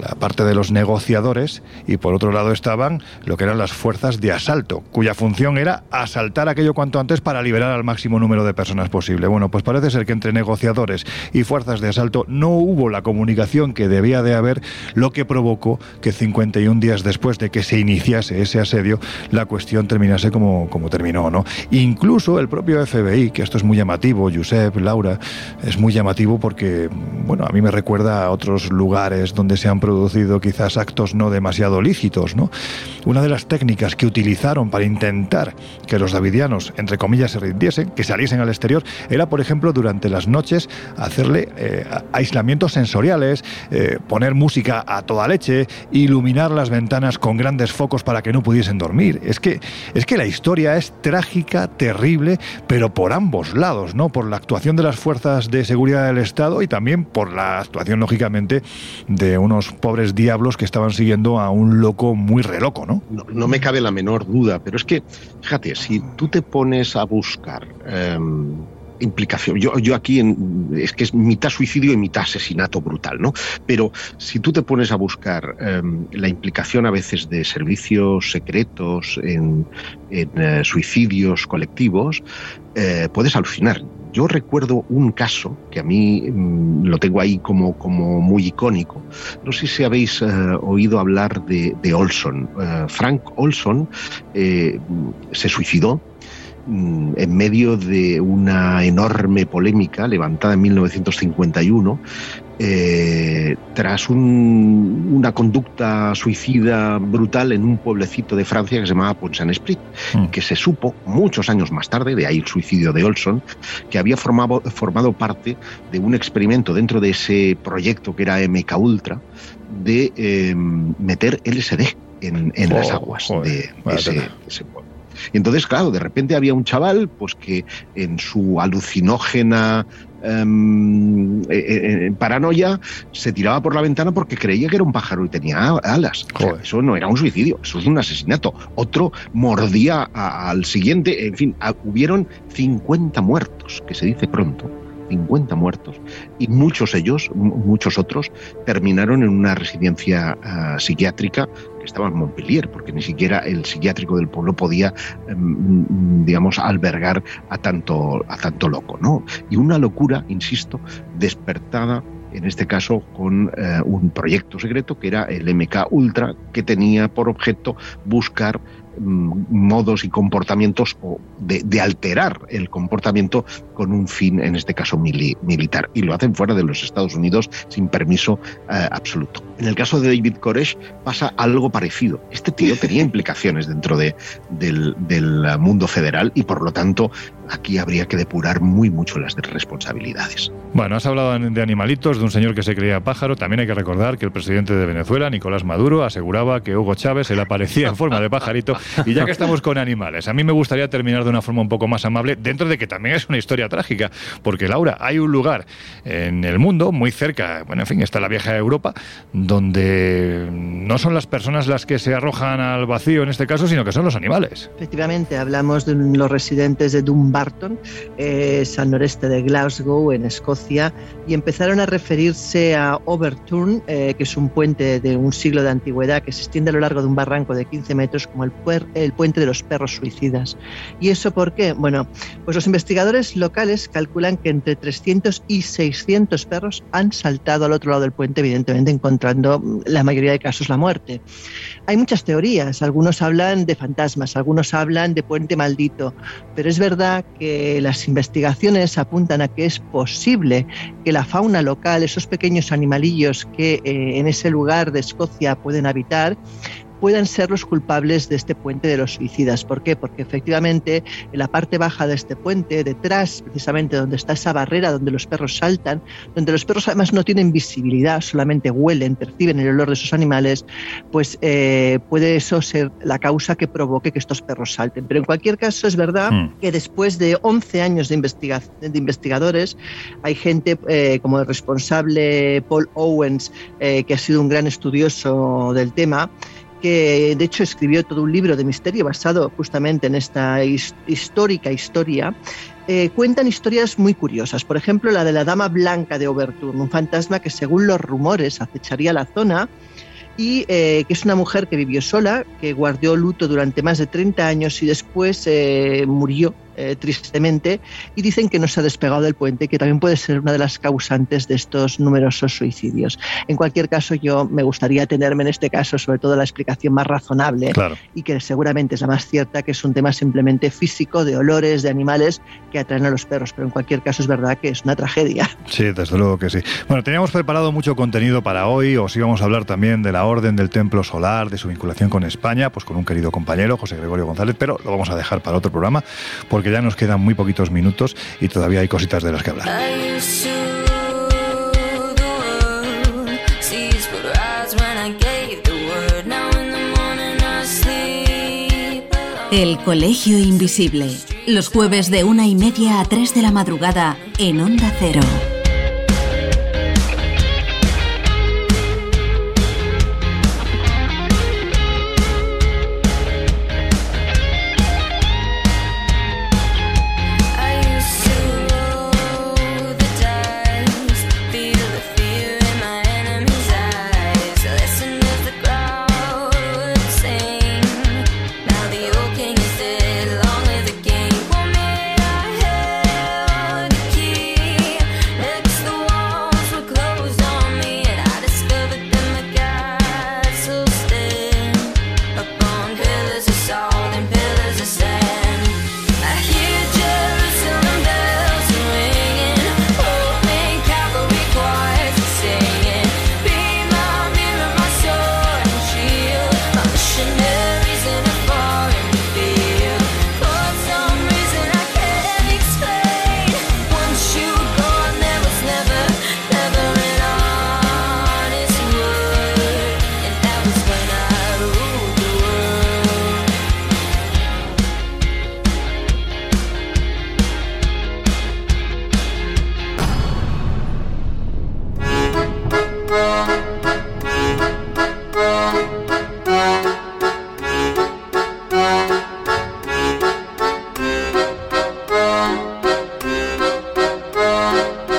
B: la parte de los negociadores y por otro lado estaban lo que eran las fuerzas de asalto, cuya función era asaltar aquello cuanto antes para liberar al máximo número de personas posible. Bueno, pues parece ser que entre negociadores y fuerzas de asalto no hubo la comunicación que debía de haber, lo que provocó que 51 días después de que se iniciase ese asedio, la cuestión terminase como, como terminó, ¿no? Incluso el propio FBI, que esto es muy llamativo, Josep, Laura, es muy llamativo porque, bueno, a mí me recuerda a otros lugares donde se han producido quizás actos no demasiado lícitos, ¿no? Una de las técnicas que utilizaron para intentar que los davidianos, entre comillas, se rindiesen, que saliesen al exterior, era, por ejemplo, durante las noches hacerle eh, aislamientos sensoriales, eh, poner música a toda leche, iluminar las ventanas con grandes focos para que no pudiesen dormir. Es que, es que la historia es trágica, terrible, pero por ambos lados, ¿no? Por la actuación de las fuerzas de seguridad del Estado y también por la actuación, lógicamente, de unos pobres diablos que estaban siguiendo a un loco muy reloco, ¿no?
E: No, no me cabe la menor duda, pero es que, fíjate, si tú te pones a buscar em, implicación, yo, yo aquí en- es que es mitad suicidio y mitad asesinato brutal, ¿no? Pero si tú te pones a buscar em, la implicación a veces de servicios secretos en, en, eh, suicidios colectivos, eh, puedes alucinar. Yo recuerdo un caso que a mí mm, lo tengo ahí como, como muy icónico. No sé si habéis eh, oído hablar de, Olson. Eh, Frank Olson eh, se suicidó mm, en medio de una enorme polémica levantada en 1951 eh, tras un- una conducta suicida brutal en un pueblecito de Francia que se llamaba Pont-Saint-Esprit, que se supo muchos años más tarde, de ahí el suicidio de Olson, que había formado, formado parte de un experimento dentro de ese proyecto que era MK Ultra de eh, meter LSD en, en las aguas
B: joder,
E: de ese,
B: tela.
E: ese pueblo. Y entonces, claro, de repente había un chaval pues que en su alucinógena em, eh, eh, paranoia se tiraba por la ventana porque creía que era un pájaro y tenía alas. O sea, eso no era un suicidio, eso es un asesinato. Otro mordía a- al siguiente, en fin, a- hubieron 50 muertos, que se dice pronto. 50 muertos y muchos ellos, mu- muchos otros, terminaron en una residencia ah, psiquiátrica que estaba en Montpellier, porque ni siquiera el psiquiátrico del pueblo podía, em, mm, digamos, albergar a tanto, a tanto loco, ¿no? Y una locura, insisto, despertada en este caso con eh, un proyecto secreto que era el MK Ultra, que tenía por objeto buscar modos y comportamientos o de, alterar el comportamiento con un fin, en este caso mili- militar. Y lo hacen fuera de los Estados Unidos sin permiso eh, absoluto. En el caso de David Koresh pasa algo parecido. Este tío tenía implicaciones dentro de, del, del mundo federal y por lo tanto aquí habría que depurar muy mucho las responsabilidades.
B: Bueno, has hablado de animalitos, de un señor que se creía pájaro. También hay que recordar que el presidente de Venezuela, Nicolás Maduro, aseguraba que Hugo Chávez se le aparecía en forma de pajarito. Y ya que estamos con animales, a mí me gustaría terminar de una forma un poco más amable, dentro de que también es una historia trágica. Porque, Laura, hay un lugar en el mundo, muy cerca, bueno, en fin, está la vieja Europa, donde no son las personas las que se arrojan al vacío en este caso, sino que son los animales.
C: Efectivamente, hablamos de los residentes de Dumbarton, eh, al noreste de Glasgow, en Escocia, y empezaron a referirse a Overturn, eh, que es un puente de un siglo de antigüedad que se extiende a lo largo de un barranco de 15 metros, como el, el puente de los perros suicidas. ¿Y eso por qué? Bueno, pues los investigadores locales calculan que entre 300 y 600 perros han saltado al otro lado del puente, evidentemente encontrando la mayoría de casos la muerte. Hay muchas teorías, algunos hablan de fantasmas, algunos hablan de puente maldito, pero es verdad que las investigaciones apuntan a que es posible que la fauna local, esos pequeños animalillos que eh, en ese lugar de Escocia pueden habitar, puedan ser los culpables de este puente de los suicidas. ¿Por qué? Porque efectivamente en la parte baja de este puente, detrás precisamente donde está esa barrera donde los perros saltan, donde los perros además no tienen visibilidad, solamente huelen, perciben el olor de esos animales, pues eh, puede eso ser la causa que provoque que estos perros salten. Pero en cualquier caso es verdad mm. que después de 11 años de, de investigadores, hay gente eh, como el responsable Paul Owens, eh, que ha sido un gran estudioso del tema, que de hecho escribió todo un libro de misterio basado justamente en esta histórica historia, eh, cuentan historias muy curiosas. Por ejemplo, la de la Dama Blanca de Oberturn, un fantasma que según los rumores acecharía la zona y eh, que es una mujer que vivió sola, que guardó luto durante más de 30 años y después eh, murió eh, tristemente, y dicen que no se ha despegado del puente, que también puede ser una de las causantes de estos numerosos suicidios. En cualquier caso, yo me gustaría tenerme en este caso sobre todo la explicación más razonable y que seguramente es la más cierta, que es un tema simplemente físico, de olores, de animales que atraen a los perros, pero en cualquier caso es verdad que es una tragedia.
B: Sí, desde luego que sí. Bueno, teníamos preparado mucho contenido para hoy, os íbamos a hablar también de la Orden del Templo Solar, de su vinculación con España, pues con un querido compañero, José Gregorio González, pero lo vamos a dejar para otro programa, porque ya nos quedan muy poquitos minutos y todavía hay cositas de las que hablar.
L: El Colegio Invisible, los jueves de una y media a tres de la madrugada en Onda Cero.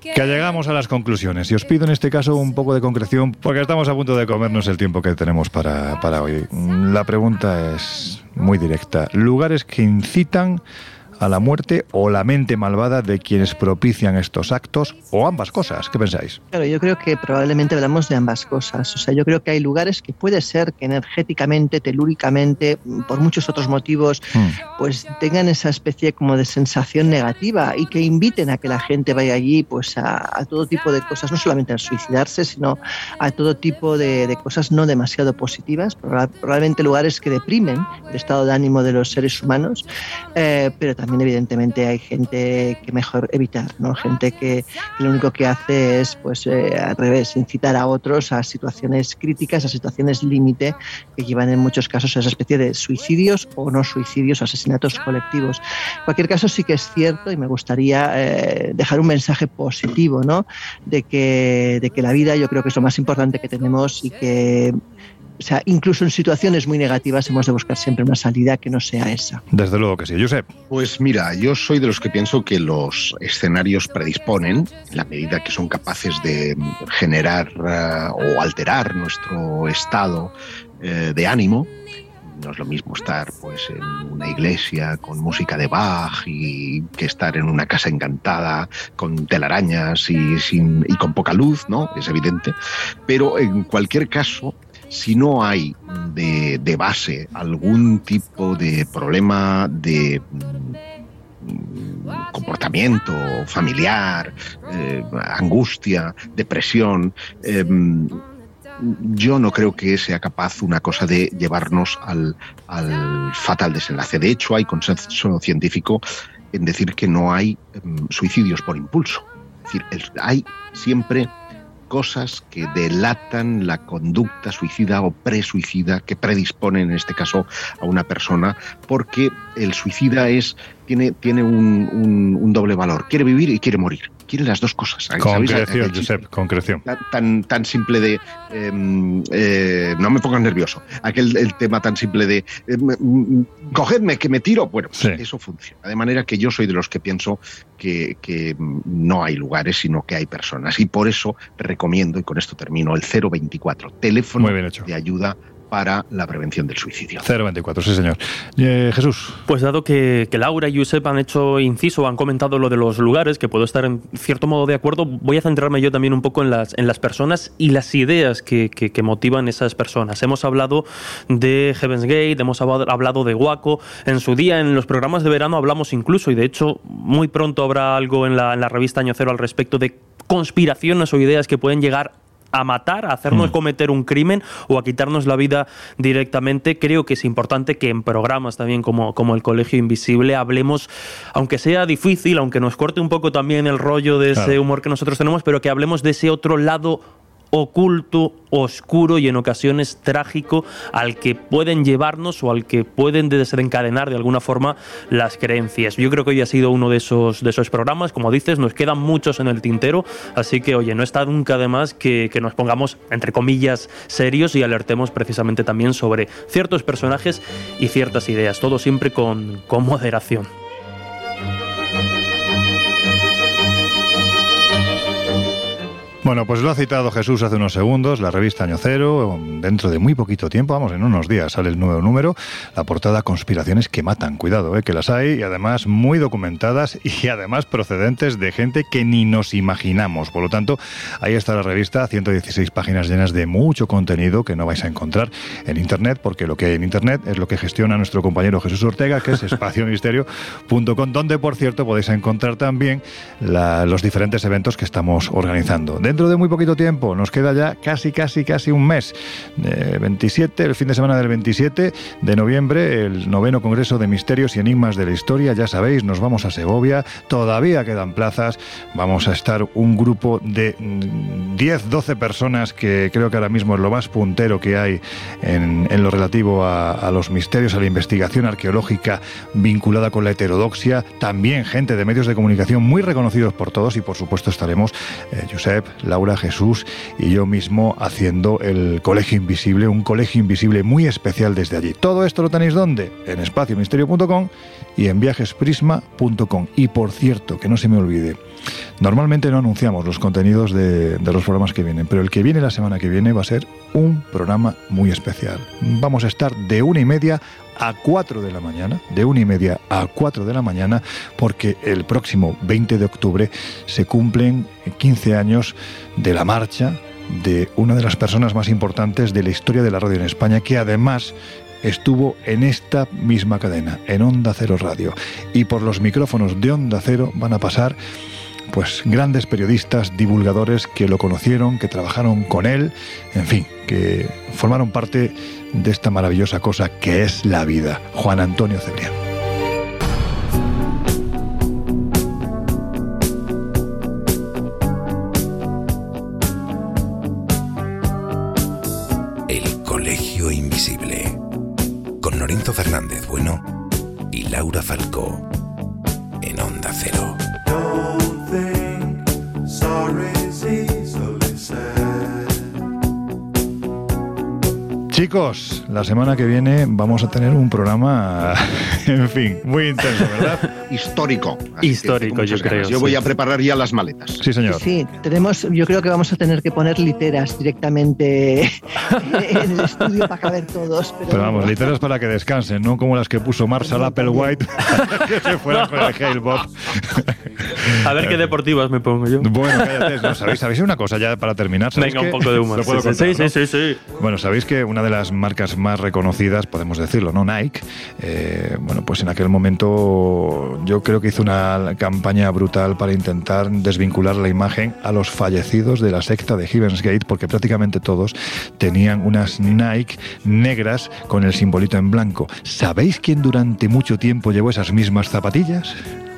B: Que llegamos a las conclusiones y os pido en este caso un poco de concreción porque estamos a punto de comernos el tiempo que tenemos para, para hoy. La pregunta es muy directa. Lugares que incitan a la muerte o la mente malvada de quienes propician estos actos o ambas cosas. ¿Qué pensáis?
C: Claro, yo creo que probablemente hablamos de ambas cosas. O sea, yo creo que hay lugares que puede ser que energéticamente, telúricamente, por muchos otros motivos, hmm. pues tengan esa especie como de sensación negativa y que inviten a que la gente vaya allí pues a, todo tipo de cosas, no solamente a suicidarse, sino a todo tipo de, cosas no demasiado positivas, probablemente lugares que deprimen el estado de ánimo de los seres humanos, eh, pero también evidentemente hay gente que mejor evitar, ¿no? gente que, lo único que hace es pues eh, al revés, incitar a otros a situaciones críticas, a situaciones límite que llevan en muchos casos a esa especie de suicidios o no suicidios, asesinatos colectivos. En cualquier caso sí que es cierto y me gustaría eh, dejar un mensaje positivo, ¿no? De que, de que la vida yo creo que es lo más importante que tenemos y que o sea, incluso en situaciones muy negativas hemos de buscar siempre una salida que no sea esa.
B: Desde luego que sí. Josep.
E: Pues mira, yo soy de los que pienso que los escenarios predisponen, en la medida que son capaces de generar eh, o alterar nuestro estado eh, de ánimo, no es lo mismo estar pues en una iglesia con música de Bach y que estar en una casa encantada con telarañas y, sin, y con poca luz, ¿no? Es evidente. Pero en cualquier caso, si no hay de, base algún tipo de problema de mm, comportamiento familiar, eh, angustia, depresión, em, yo no creo que sea capaz una cosa de llevarnos al, fatal desenlace. De hecho, hay consenso científico en decir que no hay em, suicidios por impulso. Es decir, hay siempre cosas que delatan la conducta suicida o presuicida que predisponen en este caso a una persona, porque el suicida es tiene, tiene un, doble valor. Quiere vivir y quiere morir. Quiere las dos cosas.
B: Concreción, Josep, concreción.
E: Tan, tan simple de... Em, eh, no me pongas nervioso. Aquel el tema tan simple de... Em, cogedme, que me tiro. Bueno, pues eso funciona. De manera que yo soy de los que pienso que, que no hay lugares, sino que hay personas. Y por eso recomiendo, y con esto termino, el 024, teléfono de ayuda para la prevención del suicidio.
B: 024, sí señor. Eh, Jesús.
D: Pues dado que, Laura y Josep han hecho inciso, han comentado lo de los lugares, que puedo estar en cierto modo de acuerdo, voy a centrarme yo también un poco en las, en las personas y las ideas que, que, motivan esas personas. Hemos hablado de Heaven's Gate, hemos hablado de Waco, en su día en los programas de verano hablamos incluso, y de hecho muy pronto habrá algo en la, en la revista Año Cero al respecto de conspiraciones o ideas que pueden llegar a matar, a hacernos mm. cometer un crimen o a quitarnos la vida directamente. Creo que es importante que en programas también como, como el Colegio Invisible hablemos, aunque sea difícil, aunque nos corte un poco también el rollo de ese humor que nosotros tenemos, pero que hablemos de ese otro lado oculto, oscuro y en ocasiones trágico al que pueden llevarnos o al que pueden desencadenar de alguna forma las creencias. Yo creo que hoy ha sido uno de esos, de esos programas, como dices, nos quedan muchos en el tintero, así que oye, no está nunca de más que, que nos pongamos, entre comillas, serios y alertemos precisamente también sobre ciertos personajes y ciertas ideas, todo siempre con, con moderación.
B: Bueno, pues lo ha citado Jesús hace unos segundos, la revista Año Cero, dentro de muy poquito tiempo, vamos, en unos días sale el nuevo número, la portada Conspiraciones que matan, cuidado, eh, que las hay y además muy documentadas y además procedentes de gente que ni nos imaginamos. Por lo tanto, ahí está la revista, 116 páginas llenas de mucho contenido que no vais a encontrar en Internet, porque lo que hay en Internet es lo que gestiona nuestro compañero Jesús Ortega, que es espaciomisterio.com, donde, por cierto, podéis encontrar también los diferentes eventos que estamos organizando dentro de muy poquito tiempo, nos queda ya casi, casi, casi un mes. 27, el fin de semana del 27 de noviembre, el noveno Congreso de Misterios y Enigmas de la Historia. Ya sabéis, nos vamos a Segovia, todavía quedan plazas. Vamos a estar un grupo de 10, 12 personas que creo que ahora mismo es lo más puntero que hay en, lo relativo a, los misterios, a la investigación arqueológica vinculada con la heterodoxia. También gente de medios de comunicación muy reconocidos por todos y por supuesto estaremos, eh, Josep, Laura Jesús y yo mismo haciendo el Colegio Invisible, un colegio invisible muy especial desde allí. Todo esto lo tenéis donde? En espaciomisterio.com y en viajesprisma.com. Y por cierto, que no se me olvide, normalmente no anunciamos los contenidos de, de, los programas que vienen, pero el que viene la semana que viene va a ser un programa muy especial. Vamos a estar de una y media a 4 de la mañana, de una y media a 4 de la mañana, porque el próximo 20 de octubre se cumplen 15 años de la marcha de una de las personas más importantes de la historia de la radio en España, que además estuvo en esta misma cadena, en Onda Cero Radio. Y por los micrófonos de Onda Cero van a pasar pues grandes periodistas, divulgadores que lo conocieron, que trabajaron con él, en fin, que formaron parte de esta maravillosa cosa que es la vida. Juan Antonio Cebrián.
F: El Colegio Invisible. Con Lorenzo Fernández Bueno y Laura Falcó. En Onda Cero.
B: Chicos, la semana que viene vamos a tener un programa, en fin, muy intenso, ¿verdad?
E: Histórico.
D: Histórico, yo creo.
E: Yo voy a preparar ya las maletas.
B: Sí, señor.
C: Sí, tenemos, yo creo que vamos a tener que poner literas directamente en el estudio para caber todos. Pero,
B: Pero vamos, literas para que descansen, no como las que puso Marshall Applewhite, que se fueran con el Bob.
D: A ver qué deportivas me pongo yo.
B: Bueno, cállate, ¿no? ¿sabéis, ¿sabéis una cosa ya para terminar? ¿Sabéis
D: Venga, un
B: que-
D: poco de humor. Sí, sí,
B: contar,
D: sí,
B: ¿no?
D: sí, sí, sí.
B: Bueno, sabéis que una de las marcas más reconocidas, podemos decirlo, ¿no? Nike, eh, bueno, pues en aquel momento yo creo que hizo una campaña brutal para intentar desvincular la imagen a los fallecidos de la secta de Heaven's Gate, porque prácticamente todos tenían unas Nike negras con el simbolito en blanco. ¿Sabéis quién durante mucho tiempo llevó esas mismas zapatillas?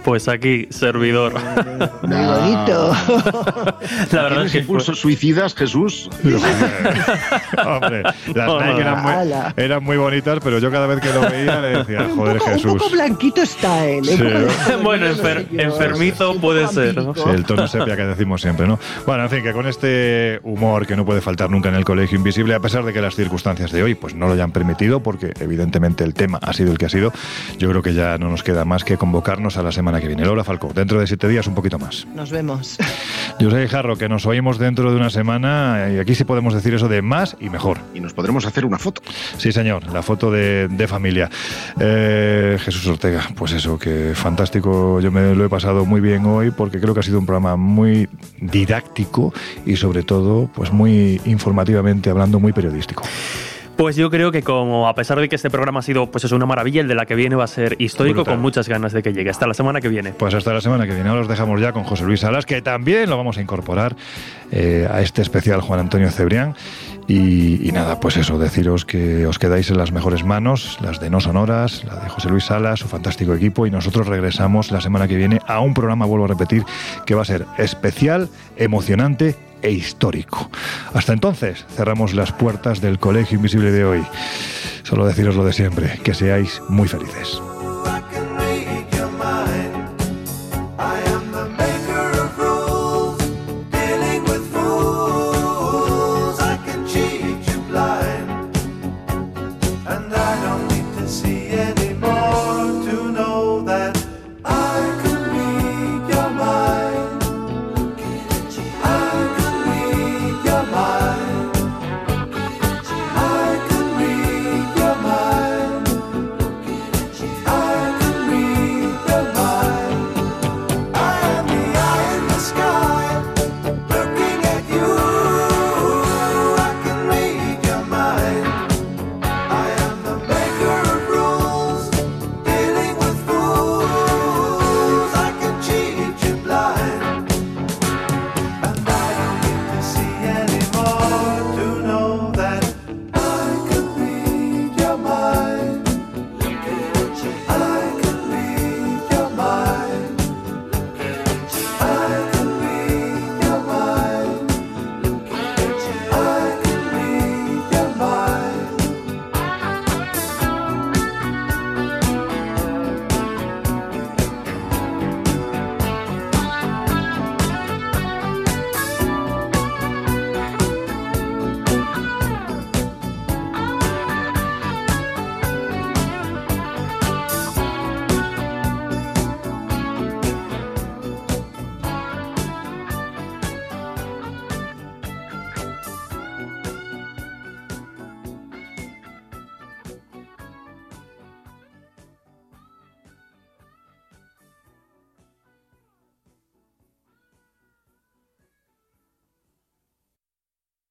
D: Pues aquí, servidor.
C: Muy bonito.
D: La verdad es
E: ¿Tienes
D: que fue-
E: impulsos suicidas, Jesús?
B: Hombre, las Nike eran muy,
C: Ala.
B: eran muy bonitas, pero yo cada vez que lo veía le decía, joder,
C: un, poco,
B: Jesús.
C: un poco blanquito está él. ¿eh?
B: Sí, ¿no?
D: Bueno,
C: no
D: enfer- enfermizo
C: Sí,
D: puede ser, ¿no?
B: Sí, el tono sepia que decimos siempre, ¿no? Bueno, en fin, que con este humor que no puede faltar nunca en el Colegio Invisible, a pesar de que las circunstancias de hoy pues no lo hayan permitido, porque evidentemente el tema ha sido el que ha sido, yo creo que ya no nos queda más que convocarnos a la semana que viene. Laura Falcó, dentro de siete días un poquito más.
C: Nos vemos.
B: Yo soy Jarro, que nos oímos dentro de una semana, y aquí sí podemos decir eso de más y mejor.
E: Y nos podremos hacer una foto.
B: Sí, señor, la foto de, de familia. Eh, Jesús Ortega, pues eso, que fantástico. Yo me lo he pasado muy bien hoy porque creo que ha sido un programa muy didáctico y sobre todo, pues muy informativamente hablando, muy periodístico.
D: Pues yo creo que como a pesar de que este programa ha sido pues eso, una maravilla, el de la que viene va a ser histórico
B: Brutal.
D: con muchas ganas de que llegue. Hasta la semana que viene.
B: Pues hasta la semana que viene. Ahora os dejamos ya con José Luis Salas, que también lo vamos a incorporar eh, a este especial Juan Antonio Cebrián. Y, y nada, pues eso, deciros que os quedáis en las mejores manos, las de No Sonoras, la de José Luis Salas, su fantástico equipo, y nosotros regresamos la semana que viene a un programa, vuelvo a repetir, que va a ser especial, emocionante e histórico. Hasta entonces, cerramos las puertas del Colegio Invisible de hoy. Solo deciros lo de siempre, que seáis muy felices.